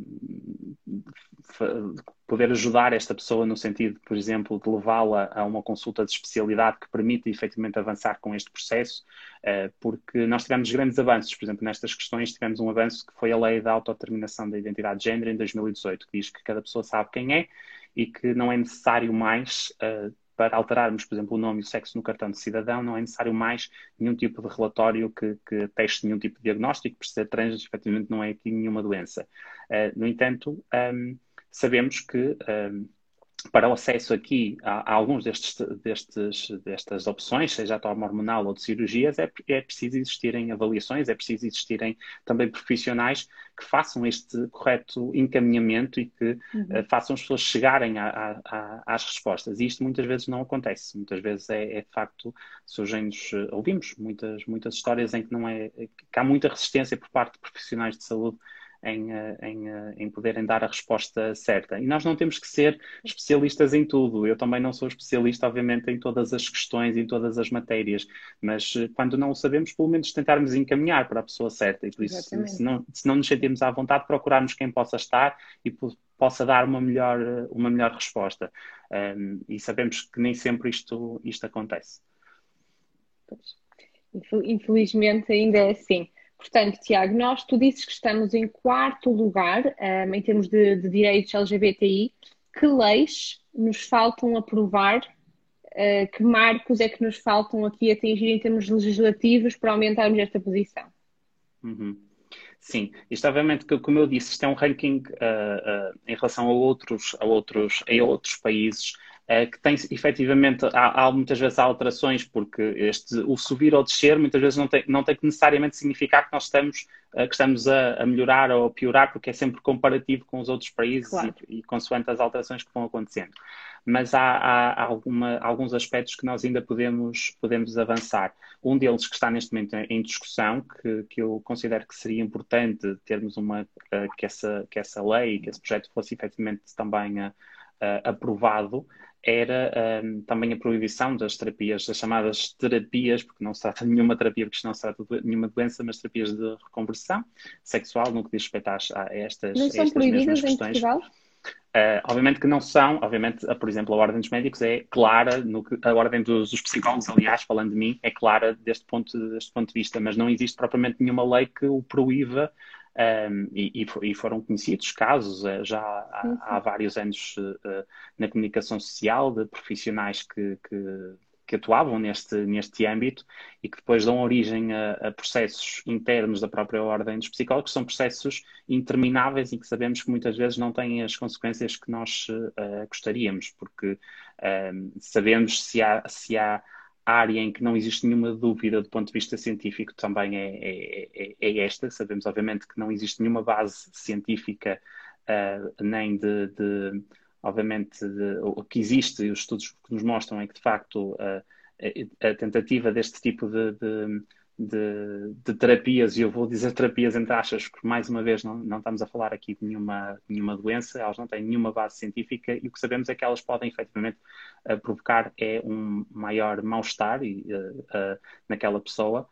poder ajudar esta pessoa no sentido, por exemplo, de levá-la a uma consulta de especialidade que permita efetivamente avançar com este processo, uh, porque nós tivemos grandes avanços, por exemplo, nestas questões tivemos um avanço que foi a lei da autodeterminação da identidade de género em 2018, que diz que cada pessoa sabe quem é e que não é necessário mais uh, para alterarmos, por exemplo, o nome e o sexo no cartão de cidadão, não é necessário mais nenhum tipo de relatório que, que teste nenhum tipo de diagnóstico, por ser trans, efetivamente não é aqui nenhuma doença. Uh, no entanto, um, sabemos que um, para o acesso aqui a, a alguns destes, destes, destas opções, seja a toma hormonal ou de cirurgias, é, é preciso existirem avaliações, é preciso existirem também profissionais que façam este correto encaminhamento e que uhum. uh, façam as pessoas chegarem a, a, às respostas. E isto muitas vezes não acontece. Muitas vezes é, é de facto, surgem-nos, uh, ouvimos muitas, muitas histórias em que, não é, que há muita resistência por parte de profissionais de saúde em, eh, em, eh, em, poderem dar a resposta certa. E nós não temos que ser especialistas em tudo. Eu também não sou especialista, obviamente, em todas as questões, em todas as matérias, mas eh, quando não o sabemos, pelo menos tentarmos encaminhar para a pessoa certa. E por isso, se não, se não nos sentirmos à vontade, procurarmos quem possa estar e possa dar uma melhor, uma melhor resposta. Um, e sabemos que nem sempre isto, isto acontece. Infelizmente ainda é assim. Portanto, Tiago, nós, tu dizes que estamos em quarto lugar um, em termos de, de, direitos LGBTI. Que leis nos faltam aprovar? Uh, que marcos é que nos faltam aqui atingir em termos legislativos para aumentarmos esta posição? Uhum. Sim, isto obviamente, como eu disse, isto é um ranking uh, uh, em relação a outros, a outros, a outros países que tem efetivamente, há, há, muitas vezes alterações, porque este, o subir ou descer muitas vezes não tem, não tem que necessariamente significar que nós estamos, eh, que estamos a, a melhorar ou a piorar, porque é sempre comparativo com os outros países claro. e, e consoante as alterações que vão acontecendo. Mas há, há alguma, alguns aspectos que nós ainda podemos, podemos avançar. Um deles que está neste momento em discussão, que, que eu considero que seria importante termos uma, eh, que essa, que essa lei, que esse projeto fosse efetivamente também uh, aprovado, era um, também a proibição das terapias, das chamadas terapias, porque não se trata de nenhuma terapia, porque não se trata de nenhuma doença, mas terapias de reconversão sexual, no que diz respeito a, a estas, não são estas proibidas em Portugal? Uh, obviamente que não são, obviamente, por exemplo, a Ordem dos Médicos é clara, no que, a Ordem dos, dos, Psicólogos, aliás, falando de mim, é clara deste ponto, deste ponto de vista, mas não existe propriamente nenhuma lei que o proíba um, e, e, foram conhecidos casos uh, já há, há, vários anos uh, na comunicação social de profissionais que, que, que, atuavam neste, neste âmbito e que depois dão origem a, a, processos internos da própria ordem dos psicólogos, que são processos intermináveis e que sabemos que muitas vezes não têm as consequências que nós uh, gostaríamos, porque sabemos se há, se há área em que não existe nenhuma dúvida do ponto de vista científico também é, é, é, é esta. Sabemos, obviamente, que não existe nenhuma base científica, uh, nem de, de obviamente, de, o que existe, e os estudos que nos mostram é que, de facto, uh, a, tentativa deste tipo de, de de, de, terapias, e eu vou dizer terapias entre aspas, porque mais uma vez não, não estamos a falar aqui de nenhuma, nenhuma doença, elas não têm nenhuma base científica e o que sabemos é que elas podem efetivamente uh, provocar é um maior mal-estar uh, uh, naquela pessoa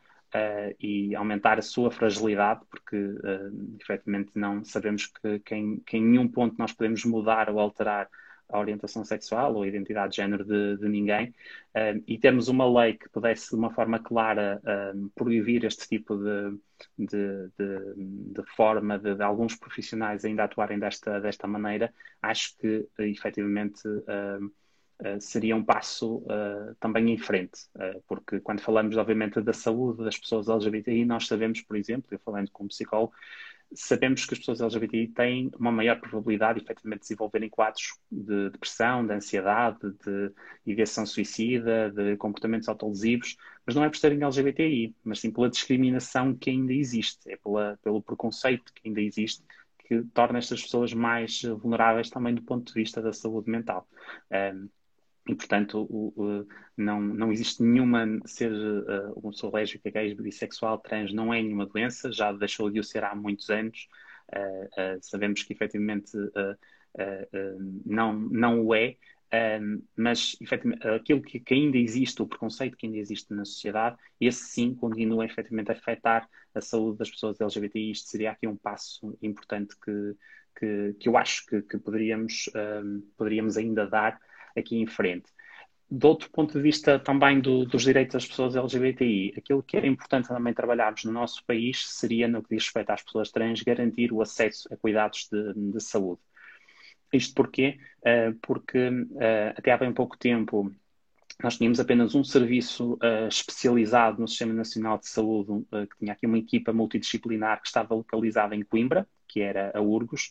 e aumentar a sua fragilidade, porque efetivamente não sabemos que, que, em, que em nenhum ponto nós podemos mudar ou alterar a orientação sexual ou a identidade de género de, de ninguém, um, e termos uma lei que pudesse, de uma forma clara, um, proibir este tipo de, de, de, forma de, alguns profissionais ainda atuarem desta, desta maneira, acho que efetivamente. Um, Uh, seria um passo uh, também em frente, uh, porque quando falamos, obviamente, da saúde das pessoas LGBTI, nós sabemos, por exemplo, eu falando como psicólogo, sabemos que as pessoas LGBTI têm uma maior probabilidade, efetivamente, de desenvolverem quadros de depressão, de ansiedade, de ideação suicida, de comportamentos autolesivos, mas não é por serem LGBTI, mas sim pela discriminação que ainda existe, é pela, pelo preconceito que ainda existe, que torna estas pessoas mais vulneráveis também do ponto de vista da saúde mental. Um, e, portanto, o, o, não, não existe nenhuma ser uh, uma lésbica, gay, bissexual, trans, não é nenhuma doença, já deixou de o ser há muitos anos. Uh, uh, sabemos que efetivamente não, não o é, mas efetivamente, aquilo que, que, ainda existe, o preconceito que ainda existe na sociedade, esse sim continua efetivamente a afetar a saúde das pessoas LGBTI. Isto seria aqui um passo importante que, que, que eu acho que, que poderíamos, poderíamos ainda dar aqui em frente. Do outro ponto de vista também do, dos direitos das pessoas LGBTI, aquilo que era importante também trabalharmos no nosso país seria, no que diz respeito às pessoas trans, garantir o acesso a cuidados de, de saúde. Isto porquê? Uh, porque uh, até há bem pouco tempo nós tínhamos apenas um serviço uh, especializado no Sistema Nacional de Saúde, uh, que tinha aqui uma equipa multidisciplinar que estava localizada em Coimbra, que era a URGOS.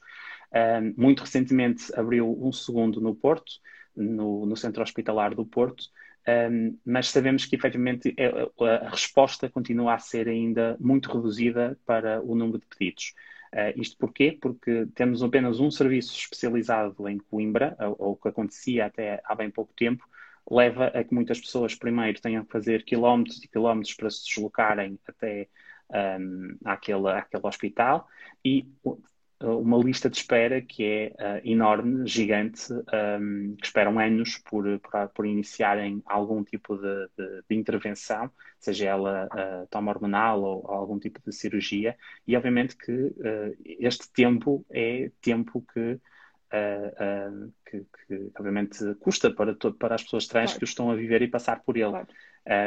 Uh, muito recentemente abriu um segundo no Porto, no, no Centro Hospitalar do Porto, um, mas sabemos que efetivamente é, a, resposta continua a ser ainda muito reduzida para o número de pedidos. Uh, isto porquê? Porque temos apenas um serviço especializado em Coimbra, ou o que acontecia até há bem pouco tempo, leva a que muitas pessoas primeiro tenham que fazer quilómetros e quilómetros para se deslocarem até um, àquele, àquele hospital e uma lista de espera que é uh, enorme, gigante, um, que esperam anos por, por, por iniciarem algum tipo de, de, de intervenção, seja ela uh, toma hormonal ou, ou, algum tipo de cirurgia, e obviamente que uh, este tempo é tempo que, que, que, obviamente custa para, todo, para as pessoas trans claro. que o estão a viver e passar por ele. Claro.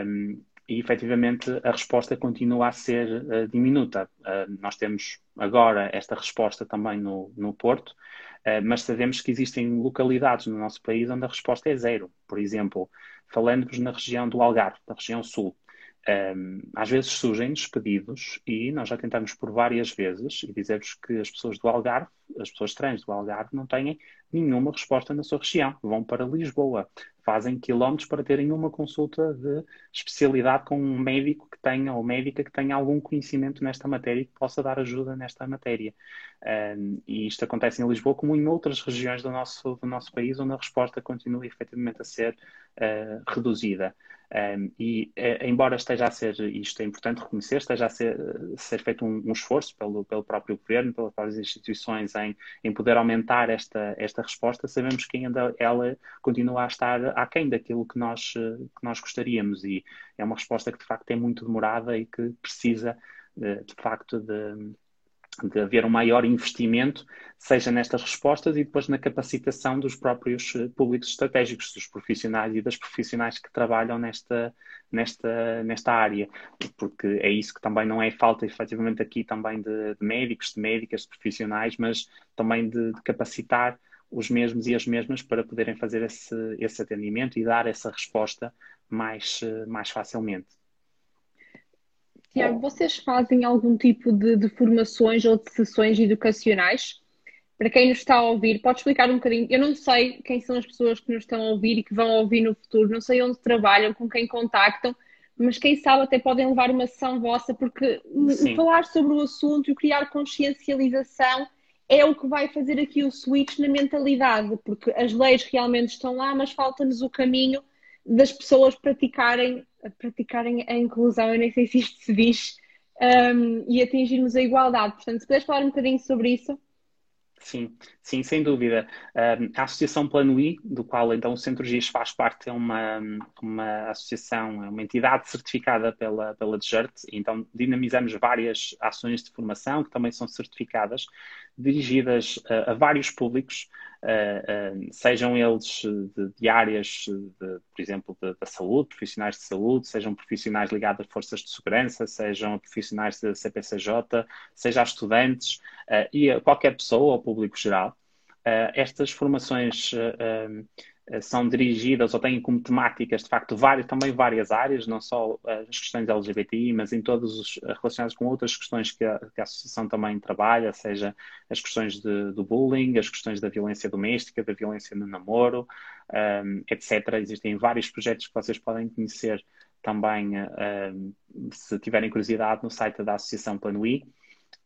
Um, e efetivamente a resposta continua a ser uh, diminuta. Uh, nós temos agora esta resposta também no, no Porto, uh, mas sabemos que existem localidades no nosso país onde a resposta é zero. Por exemplo, falando-vos na região do Algarve, da região sul. Um, às vezes surgem-nos pedidos e nós já tentamos por várias vezes e dizer-vos que as pessoas do Algarve, as pessoas trans do Algarve, não têm nenhuma resposta na sua região. Vão para Lisboa, fazem quilómetros para terem uma consulta de especialidade com um médico que tenha ou médica que tenha algum conhecimento nesta matéria e que possa dar ajuda nesta matéria. Um, e isto acontece em Lisboa como em outras regiões do nosso, do nosso país onde a resposta continua efetivamente a ser uh, reduzida. Um, e, eh, embora esteja a ser, isto é importante reconhecer, esteja a ser, ser feito um, um, esforço pelo, pelo próprio governo, pelas próprias instituições em, em poder aumentar esta, esta resposta, sabemos que ainda ela continua a estar aquém daquilo que nós, que nós gostaríamos e é uma resposta que de facto é muito demorada e que precisa de, de facto de de haver um maior investimento, seja nestas respostas e depois na capacitação dos próprios eh, públicos estratégicos, dos profissionais e das profissionais que trabalham nesta, nesta, nesta área, porque é isso que também não é falta efetivamente aqui também de, de médicos, de médicas, de profissionais, mas também de, de, capacitar os mesmos e as mesmas para poderem fazer esse, esse atendimento e dar essa resposta mais, eh, mais facilmente. Tiago, vocês fazem algum tipo de, de, formações ou de sessões educacionais? Para quem nos está a ouvir, pode explicar um bocadinho? Eu não sei quem são as pessoas que nos estão a ouvir e que vão ouvir no futuro, não sei onde trabalham, com quem contactam, mas quem sabe até podem levar uma sessão vossa, porque Sim. falar sobre o assunto e criar consciencialização é o que vai fazer aqui o switch na mentalidade, porque as leis realmente estão lá, mas falta-nos o caminho das pessoas praticarem praticarem a inclusão, eu nem sei se isto se diz, um, e atingirmos a igualdade. Portanto, se puderes falar um bocadinho sobre isso. Sim, sim, sem dúvida. Um, a Associação Plano I, do qual então o Centro GIS faz parte, é uma, uma associação, é uma entidade certificada pela, pela DGERT, então dinamizamos várias ações de formação que também são certificadas, dirigidas a, a vários públicos, sejam eles de, de áreas, de, por exemplo, da saúde, profissionais de saúde, sejam profissionais ligados a forças de segurança, sejam profissionais da CPCJ, seja a estudantes uh, e a qualquer pessoa, ao público geral. estas formações eh, são dirigidas ou têm como temáticas, de facto, várias, também várias áreas, não só eh, as questões LGBTI, mas em todas os eh, relacionadas com outras questões que a, que a Associação também trabalha, seja as questões de, do bullying, as questões da violência doméstica, da violência no namoro, um, etc. Existem vários projetos que vocês podem conhecer também, um, se tiverem curiosidade, no site da Associação Planuí.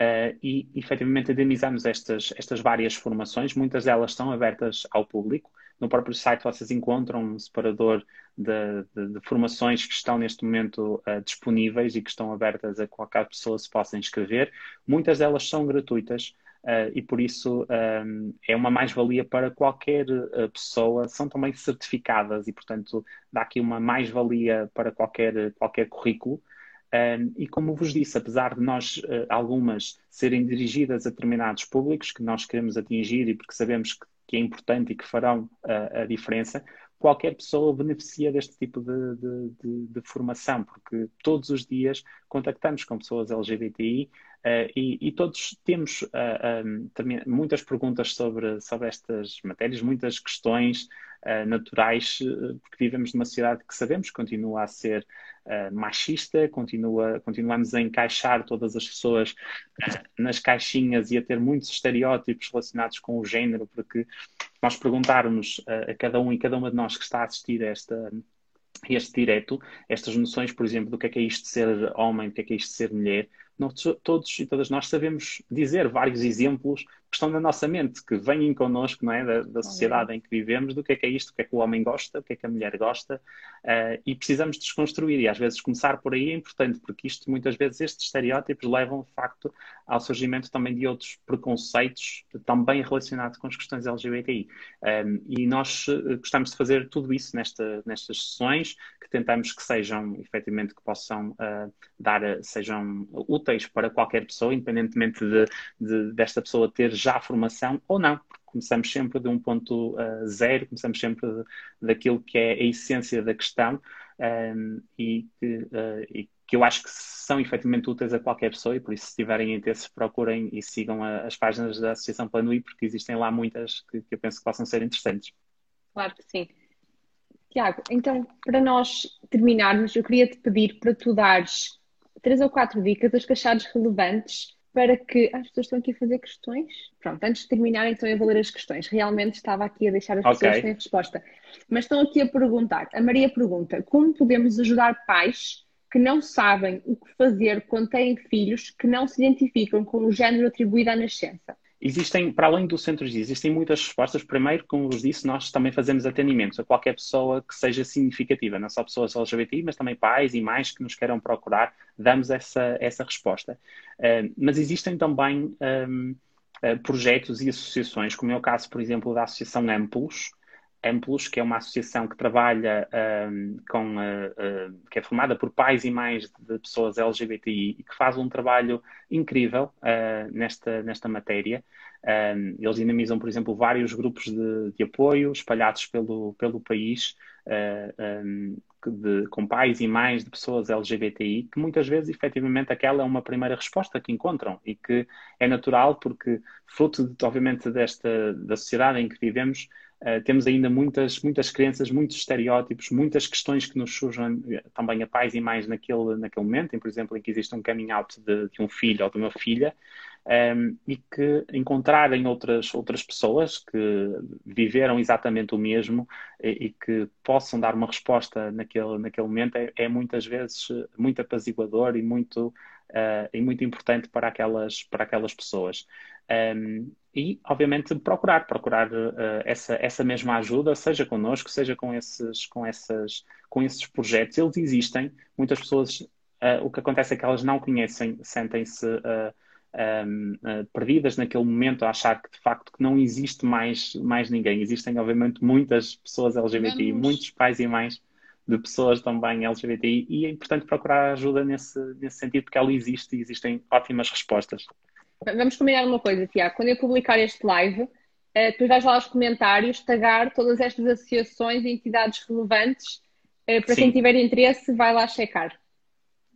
Uh, e efetivamente dinamizamos estas, estas várias formações, muitas delas estão abertas ao público. No próprio site vocês encontram um separador de, de, de formações que estão neste momento uh, disponíveis e que estão abertas a qualquer pessoa se possa inscrever. Muitas delas são gratuitas. Uh, e por isso é uma mais-valia para qualquer pessoa, são também certificadas e, portanto, dá aqui uma mais-valia para qualquer, qualquer currículo. Um, e como vos disse, apesar de nós, uh, algumas, serem dirigidas a determinados públicos que nós queremos atingir e porque sabemos que, que é importante e que farão uh, a diferença, qualquer pessoa beneficia deste tipo de, de, de, de, formação, porque todos os dias contactamos com pessoas LGBTI uh, e, e, todos temos também muitas perguntas sobre, sobre estas matérias, muitas questões naturais, porque vivemos numa sociedade que sabemos que continua a ser uh, machista, continua, continuamos a encaixar todas as pessoas uh, nas caixinhas e a ter muitos estereótipos relacionados com o género, porque nós perguntarmos uh, a cada um e cada uma de nós que está a assistir a esta, este direto, estas noções, por exemplo, do que é que é isto de ser homem, do que é que é isto de ser mulher, todos e todas nós sabemos dizer vários exemplos que estão na nossa mente, que vêm connosco, não é? Da, da sociedade em que vivemos, do que é que é isto, o que é que o homem gosta, o que é que a mulher gosta, uh, e precisamos desconstruir. E às vezes começar por aí é importante, porque isto, muitas vezes, estes estereótipos levam, de facto, ao surgimento também de outros preconceitos também relacionados com as questões LGBTI. Um, ehm, e nós eh, gostamos de fazer tudo isso nesta, nestas sessões, que tentamos que sejam, efetivamente, que possam uh, dar, sejam úteis para qualquer pessoa, independentemente de, de, desta pessoa ter já a formação ou não, porque começamos sempre de um ponto uh, zero, começamos sempre de, daquilo que é a essência da questão um, ehm, e, que, uh, e, que, eu acho que são efetivamente úteis a qualquer pessoa e por isso se tiverem interesse procurem e sigam a, as páginas da Associação Plano I porque existem lá muitas que, que eu penso que possam ser interessantes. Claro que sim. Tiago, então, para nós terminarmos, eu queria te pedir para tu dares três ou quatro dicas das que relevantes para que. as pessoas estão aqui a fazer questões. Pronto, antes de terminarem, estão a ler as questões. Realmente estava aqui a deixar as pessoas okay. sem resposta. Mas estão aqui a perguntar. A Maria pergunta: como podemos ajudar pais que não sabem o que fazer quando têm filhos que não se identificam com o género atribuído à nascença? Existem, para além do centro de existem muitas respostas. Primeiro, como vos disse, nós também fazemos atendimentos a qualquer pessoa que seja significativa, não só pessoas LGBTI, mas também pais e mães que nos queiram procurar, damos essa, essa resposta. Uh, mas existem também um, uh, eh, projetos e associações, como é o caso, por exemplo, da Associação Amplos, Amplos, que é uma associação que trabalha um, com, uh, uh, que é formada por pais e mães de pessoas LGBTI e que faz um trabalho incrível uh, nesta, nesta matéria. Um, eles dinamizam, por exemplo, vários grupos de, de apoio espalhados pelo, pelo país, um, de, com pais e mães de pessoas LGBTI, que muitas vezes, efetivamente, aquela é uma primeira resposta que encontram e que é natural porque, fruto, de, obviamente, desta da sociedade em que vivemos, Uh, temos ainda muitas, muitas crenças, muitos estereótipos, muitas questões que nos surgem eh, também a pais e mães naquele, naquele momento, em, por exemplo, em que existe um coming out de, de um filho ou de uma filha, um, ehm, e que encontrarem outras, outras pessoas que viveram exatamente o mesmo e, e que possam dar uma resposta naquele, naquele momento é, é muitas vezes muito apaziguador e muito, uh, e muito importante para aquelas, para aquelas pessoas. Um, ehm, e, obviamente, procurar, procurar uh, essa, essa mesma ajuda, seja connosco, seja com esses, com, essas, com esses projetos. Eles existem, muitas pessoas, uh, o que acontece é que elas não conhecem, sentem-se uh, um, perdidas naquele momento, a achar que, de facto, que não existe mais, mais ninguém. Existem, obviamente, muitas pessoas LGBTI, Vamos. muitos pais e mães de pessoas também LGBTI, e é importante procurar ajuda nesse, nesse sentido, porque ela existe e existem ótimas respostas. Vamos combinar uma coisa, Tiago. Quando eu publicar este live, uh, tu vais lá aos comentários tagar todas estas associações e entidades relevantes. Uh, para Sim. quem tiver interesse, vai lá checar.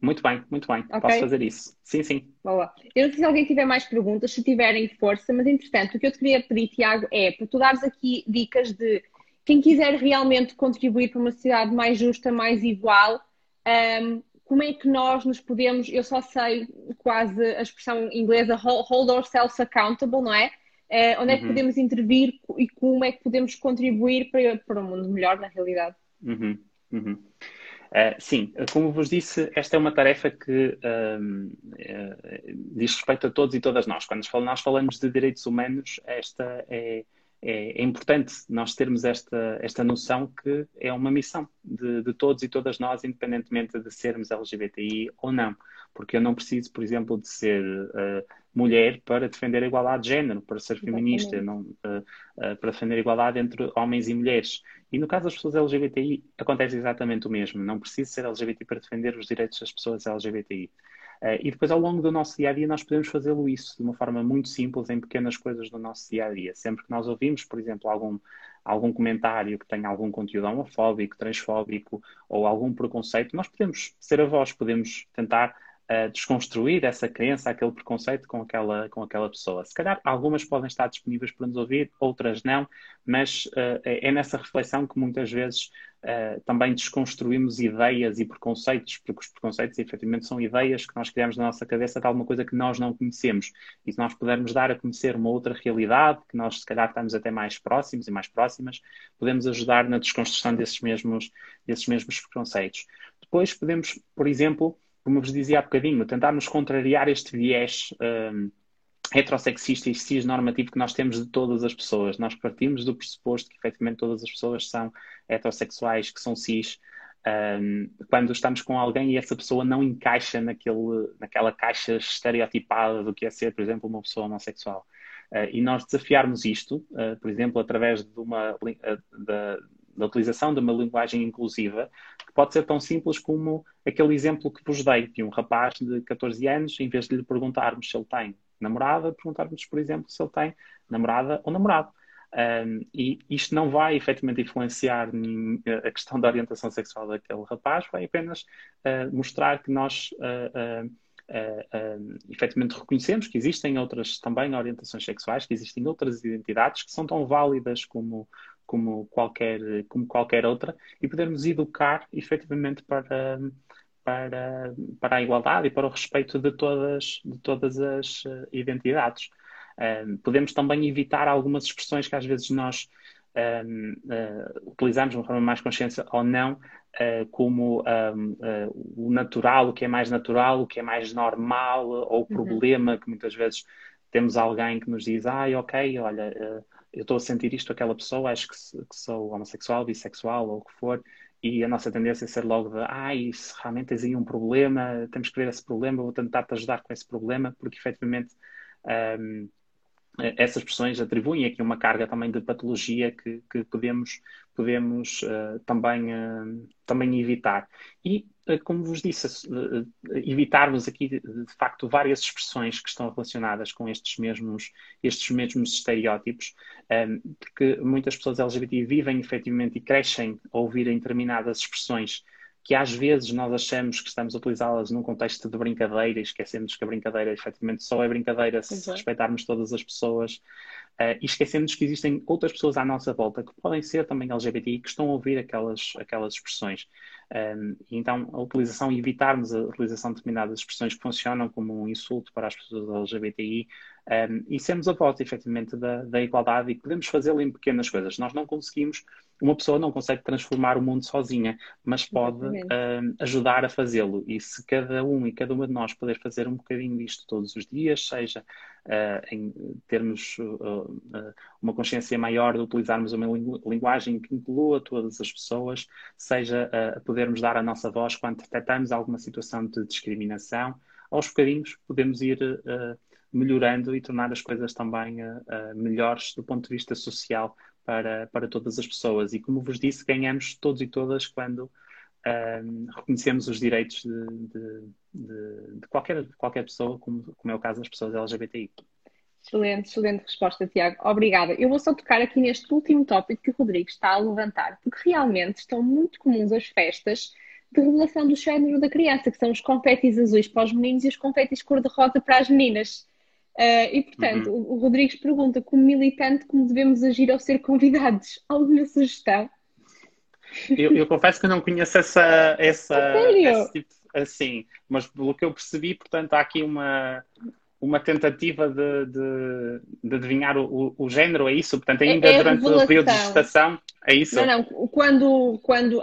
Muito bem, muito bem. Okay? Posso fazer isso. Sim, sim. Boa. Eu não sei se alguém tiver mais perguntas, se tiverem força, mas entretanto, o que eu te queria pedir, Tiago, é para tu dares aqui dicas de quem quiser realmente contribuir para uma sociedade mais justa, mais igual, um, como é que nós nos podemos, eu só sei quase a expressão inglesa hold ourselves accountable, não é? é onde é que uhum. podemos intervir e como é que podemos contribuir para, para um mundo melhor, na realidade? Uhum. Uhum. Uh, sim, como vos disse, esta é uma tarefa que uh, diz respeito a todos e todas nós. Quando nós falamos de direitos humanos, esta é, é, é, importante nós termos esta, esta noção que é uma missão de, de, todos e todas nós, independentemente de sermos LGBTI ou não. Porque eu não preciso, por exemplo, de ser uh, mulher para defender a igualdade de género, para ser feminista, não, uh, uh, para defender a igualdade entre homens e mulheres. E no caso das pessoas LGBTI, acontece exatamente o mesmo. Não preciso ser LGBT para defender os direitos das pessoas LGBTI. Uh, e depois, ao longo do nosso dia a dia, nós podemos fazê-lo isso de uma forma muito simples, em pequenas coisas do nosso dia a dia. Sempre que nós ouvimos, por exemplo, algum, algum comentário que tenha algum conteúdo homofóbico, transfóbico ou algum preconceito, nós podemos ser a voz, podemos tentar uh, desconstruir essa crença, aquele preconceito com aquela, com aquela pessoa. Se calhar algumas podem estar disponíveis para nos ouvir, outras não, mas uh, é nessa reflexão que muitas vezes uh, também desconstruímos ideias e preconceitos, porque os preconceitos efetivamente são ideias que nós criamos na nossa cabeça de alguma coisa que nós não conhecemos. E se nós pudermos dar a conhecer uma outra realidade, que nós se calhar estamos até mais próximos e mais próximas, podemos ajudar na desconstrução desses mesmos, desses mesmos preconceitos. Depois podemos, por exemplo, como vos dizia há bocadinho, tentarmos contrariar este viés um, heterossexista e cisnormativo que nós temos de todas as pessoas. Nós partimos do pressuposto que efetivamente todas as pessoas são heterossexuais, que são cis, um, quando estamos com alguém e essa pessoa não encaixa naquele, naquela caixa estereotipada do que é ser, por exemplo, uma pessoa homossexual. Uh, e nós desafiarmos isto, uh, por exemplo, através de uma, uh, da utilização de uma linguagem inclusiva, que pode ser tão simples como aquele exemplo que vos dei de um rapaz de 14 anos, em vez de lhe perguntarmos se ele tem namorada, perguntarmos, por exemplo, se ele tem namorada ou namorado. Um, e isto não vai efetivamente influenciar a questão da orientação sexual daquele rapaz, vai apenas uh, mostrar que nós uh, uh, uh, efetivamente reconhecemos que existem outras também orientações sexuais, que existem outras identidades que são tão válidas como, como qualquer, como qualquer outra e podermos educar efetivamente para, para, para a igualdade e para o respeito de todas, de todas as uh, identidades. Podemos também evitar algumas expressões que às vezes nós uh, utilizamos de uma forma mais consciência ou não, como um, o natural, o que é mais natural, o que é mais normal, ou o uhum. problema uhum. que muitas vezes temos alguém que nos diz, ai, ah, ok, olha, eu estou a sentir isto aquela pessoa, acho que, que, sou homossexual, bissexual ou o que for, e a nossa tendência é ser logo de, ai, se realmente tens aí um problema, temos que ver esse problema, vou tentar te ajudar com esse problema, porque efetivamente um, essas expressões atribuem aqui uma carga também de patologia que, que podemos, podemos uh, também, uh, também evitar. E, uh, como vos disse, evitarmos aqui, de, de facto, várias expressões que estão relacionadas com estes mesmos, estes mesmos estereótipos, um, porque muitas pessoas LGBT vivem efetivamente e crescem a ouvirem determinadas expressões que às vezes nós achamos que estamos a utilizá-las num contexto de brincadeira e esquecemos que a brincadeira efetivamente só é brincadeira se Exato. respeitarmos todas as pessoas uh, e esquecemos que existem outras pessoas à nossa volta que podem ser também LGBTI que estão a ouvir aquelas, aquelas expressões. Um, então, a utilização e evitarmos a utilização de determinadas expressões que funcionam como um insulto para as pessoas LGBTI um, e sermos a voz, efetivamente, da, da igualdade e podemos fazê-lo em pequenas coisas. Nós não conseguimos uma pessoa não consegue transformar o mundo sozinha, mas pode uh, ajudar a fazê-lo. E se cada um e cada uma de nós puder fazer um bocadinho disto todos os dias, seja uh, em termos uh, uma consciência maior de utilizarmos uma linguagem que inclua todas as pessoas, seja a podermos dar a nossa voz quando detectamos alguma situação de discriminação, aos bocadinhos podemos ir melhorando e tornar as coisas também melhores do ponto de vista social para, para todas as pessoas. E como vos disse, ganhamos todos e todas quando reconhecemos os direitos de, de, de, de, qualquer, qualquer pessoa, como, como é o caso das pessoas LGBTI. Excelente, excelente resposta, Tiago. Obrigada. Eu vou só tocar aqui neste último tópico que o Rodrigo está a levantar, porque realmente estão muito comuns as festas de revelação do género da criança, que são os confetis azuis para os meninos e os confetis cor-de-rosa para as meninas. Uh, e, portanto, uhum. o, Rodrigues pergunta, como militante, como devemos agir ao ser convidados? Alguma sugestão? Eu, eu confesso que não conheço essa, essa, [laughs] esse tipo, assim, mas pelo que eu percebi, portanto, há aqui uma, uma tentativa de, de, de adivinhar o, o, género, é isso? Portanto, ainda é, é durante o período de gestação, é isso? Não, não, quando, quando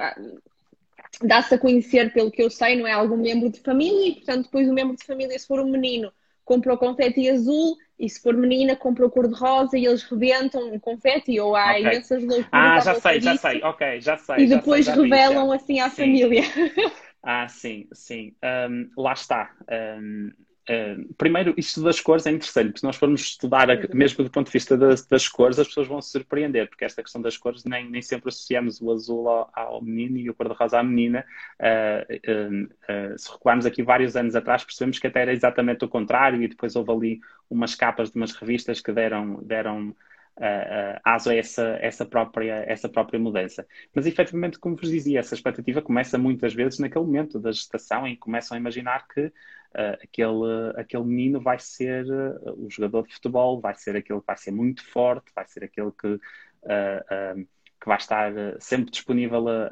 dá-se a conhecer, pelo que eu sei, não é algum membro de família, e portanto, depois o membro de família, se for um menino, compra o confete azul, e se for menina, compra o cor-de-rosa e eles rebentam um confete, ou há okay. imensas loucuras. Ah, já sei, já sei, ok, já sei. E depois sei, revelam vi, assim à sim. família. [laughs] Ah, sim, sim. Um, lá está. Um, Uh, primeiro, isto das cores é interessante, porque se nós formos estudar, a, mesmo do ponto de vista das, das, cores, as pessoas vão se surpreender, porque esta questão das cores nem, nem sempre associamos o azul ao, ao menino e o cor-de-rosa à menina. Uh, uh, se recuarmos aqui vários anos atrás, percebemos que até era exatamente o contrário, e depois houve ali umas capas de umas revistas que deram. deram uh, aso a essa, essa, própria, essa própria mudança. Mas, efetivamente, como vos dizia, essa expectativa começa muitas vezes naquele momento da gestação em que começam a imaginar que uh, aquele, aquele menino vai ser uh, o jogador de futebol, vai ser aquele que vai ser muito forte, vai ser aquele que, que vai estar sempre disponível a,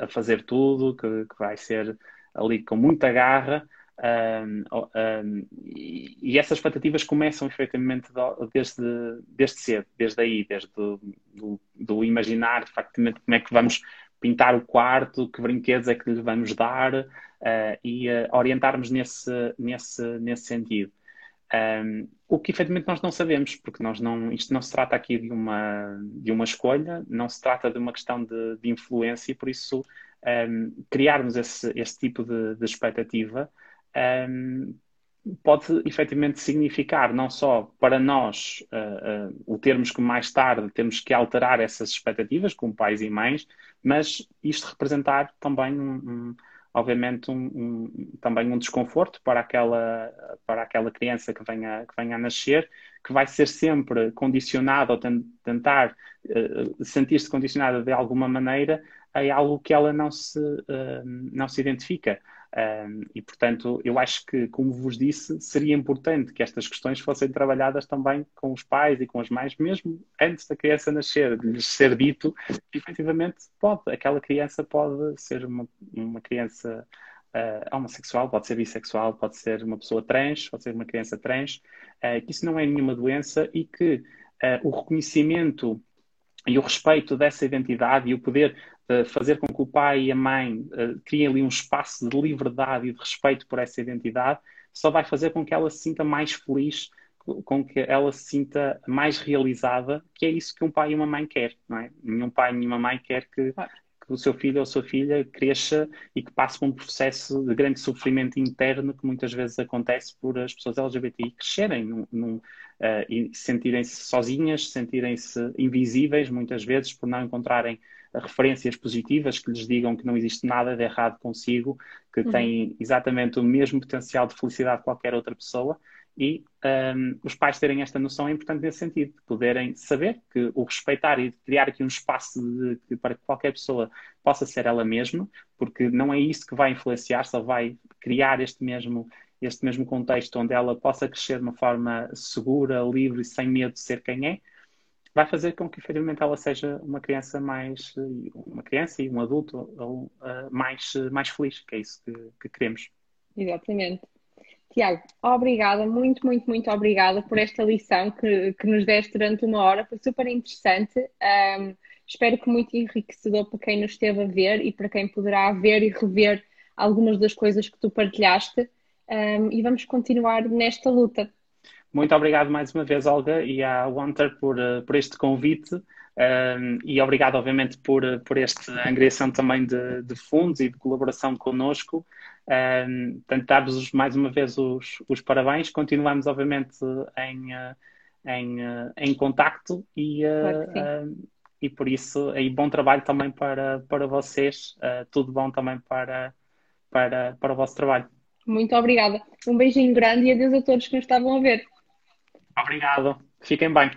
a, a fazer tudo, que, que vai ser ali com muita garra. Um, um, e, essas expectativas começam efetivamente desde, desde cedo, desde aí, desde do, do, do imaginar como é que vamos pintar o quarto, que brinquedos é que lhe vamos dar uh, e uh, orientarmos nesse, nesse, nesse sentido. Um, o que efetivamente nós não sabemos, porque nós não, isto não se trata aqui de uma, de uma escolha, não se trata de uma questão de, de influência, e por isso um, criarmos esse, esse tipo de, de expectativa um, pode efetivamente significar não só para nós uh, uh, o termos que mais tarde temos que alterar essas expectativas como pais e mães, mas isto representar também um, um obviamente um, também um desconforto para aquela para aquela criança que venha que venha a nascer que vai ser sempre condicionada ou tentar uh, sentir-se condicionada de alguma maneira a algo que ela não se não se identifica um, e, portanto, eu acho que, como vos disse, seria importante que estas questões fossem trabalhadas também com os pais e com as mães, mesmo antes da criança nascer, de lhes ser dito que, efetivamente, pode, aquela criança pode ser uma, uma criança uh, homossexual, pode ser bissexual, pode ser uma pessoa trans, pode ser uma criança trans, uh, que isso não é nenhuma doença e que uh, o reconhecimento e o respeito dessa identidade e o poder fazer com que o pai e a mãe uh, criem ali um espaço de liberdade e de respeito por essa identidade, só vai fazer com que ela se sinta mais feliz, com que ela se sinta mais realizada, que é isso que um pai e uma mãe quer, não é? Nenhum pai e nenhuma mãe quer que, que o seu filho ou a sua filha cresça e que passe por um processo de grande sofrimento interno que muitas vezes acontece por as pessoas LGBTI crescerem num, num, uh, e sentirem-se sozinhas, sentirem-se invisíveis muitas vezes por não encontrarem referências positivas que lhes digam que não existe nada de errado consigo, que uhum. têm exatamente o mesmo potencial de felicidade que qualquer outra pessoa. E um, os pais terem esta noção é importante nesse sentido, de poderem saber que o respeitar e criar aqui um espaço de, de, para que qualquer pessoa possa ser ela mesma, porque não é isso que vai influenciar, só vai criar este mesmo, este mesmo contexto onde ela possa crescer de uma forma segura, livre, sem medo de ser quem é, vai fazer com que efetivamente ela seja uma criança mais uma criança e um adulto uh, mais, mais feliz, que é isso que, que, queremos. Exatamente. Tiago, obrigada, muito, muito, muito obrigada por esta lição que, que nos deste durante uma hora, foi super interessante. Um, espero que muito enriquecedor para quem nos esteve a ver e para quem poderá ver e rever algumas das coisas que tu partilhaste. Um, e vamos continuar nesta luta. Muito obrigado mais uma vez, Olga, e à Wanter por, eh, por este convite. Um, ehm, e obrigado, obviamente, por, eh, por esta angriação também de, de fundos e de colaboração connosco. Um, ehm, portanto, dar-vos mais uma vez os, os parabéns. Continuamos, obviamente, em, eh, em, em contacto e, claro uh, e por isso, aí bom trabalho também para, para vocês. Uh, tudo bom também para, para, para o vosso trabalho. Muito obrigada. Um beijinho grande e adeus a todos que nos estavam a ver. Obrigado. Fiquem bem.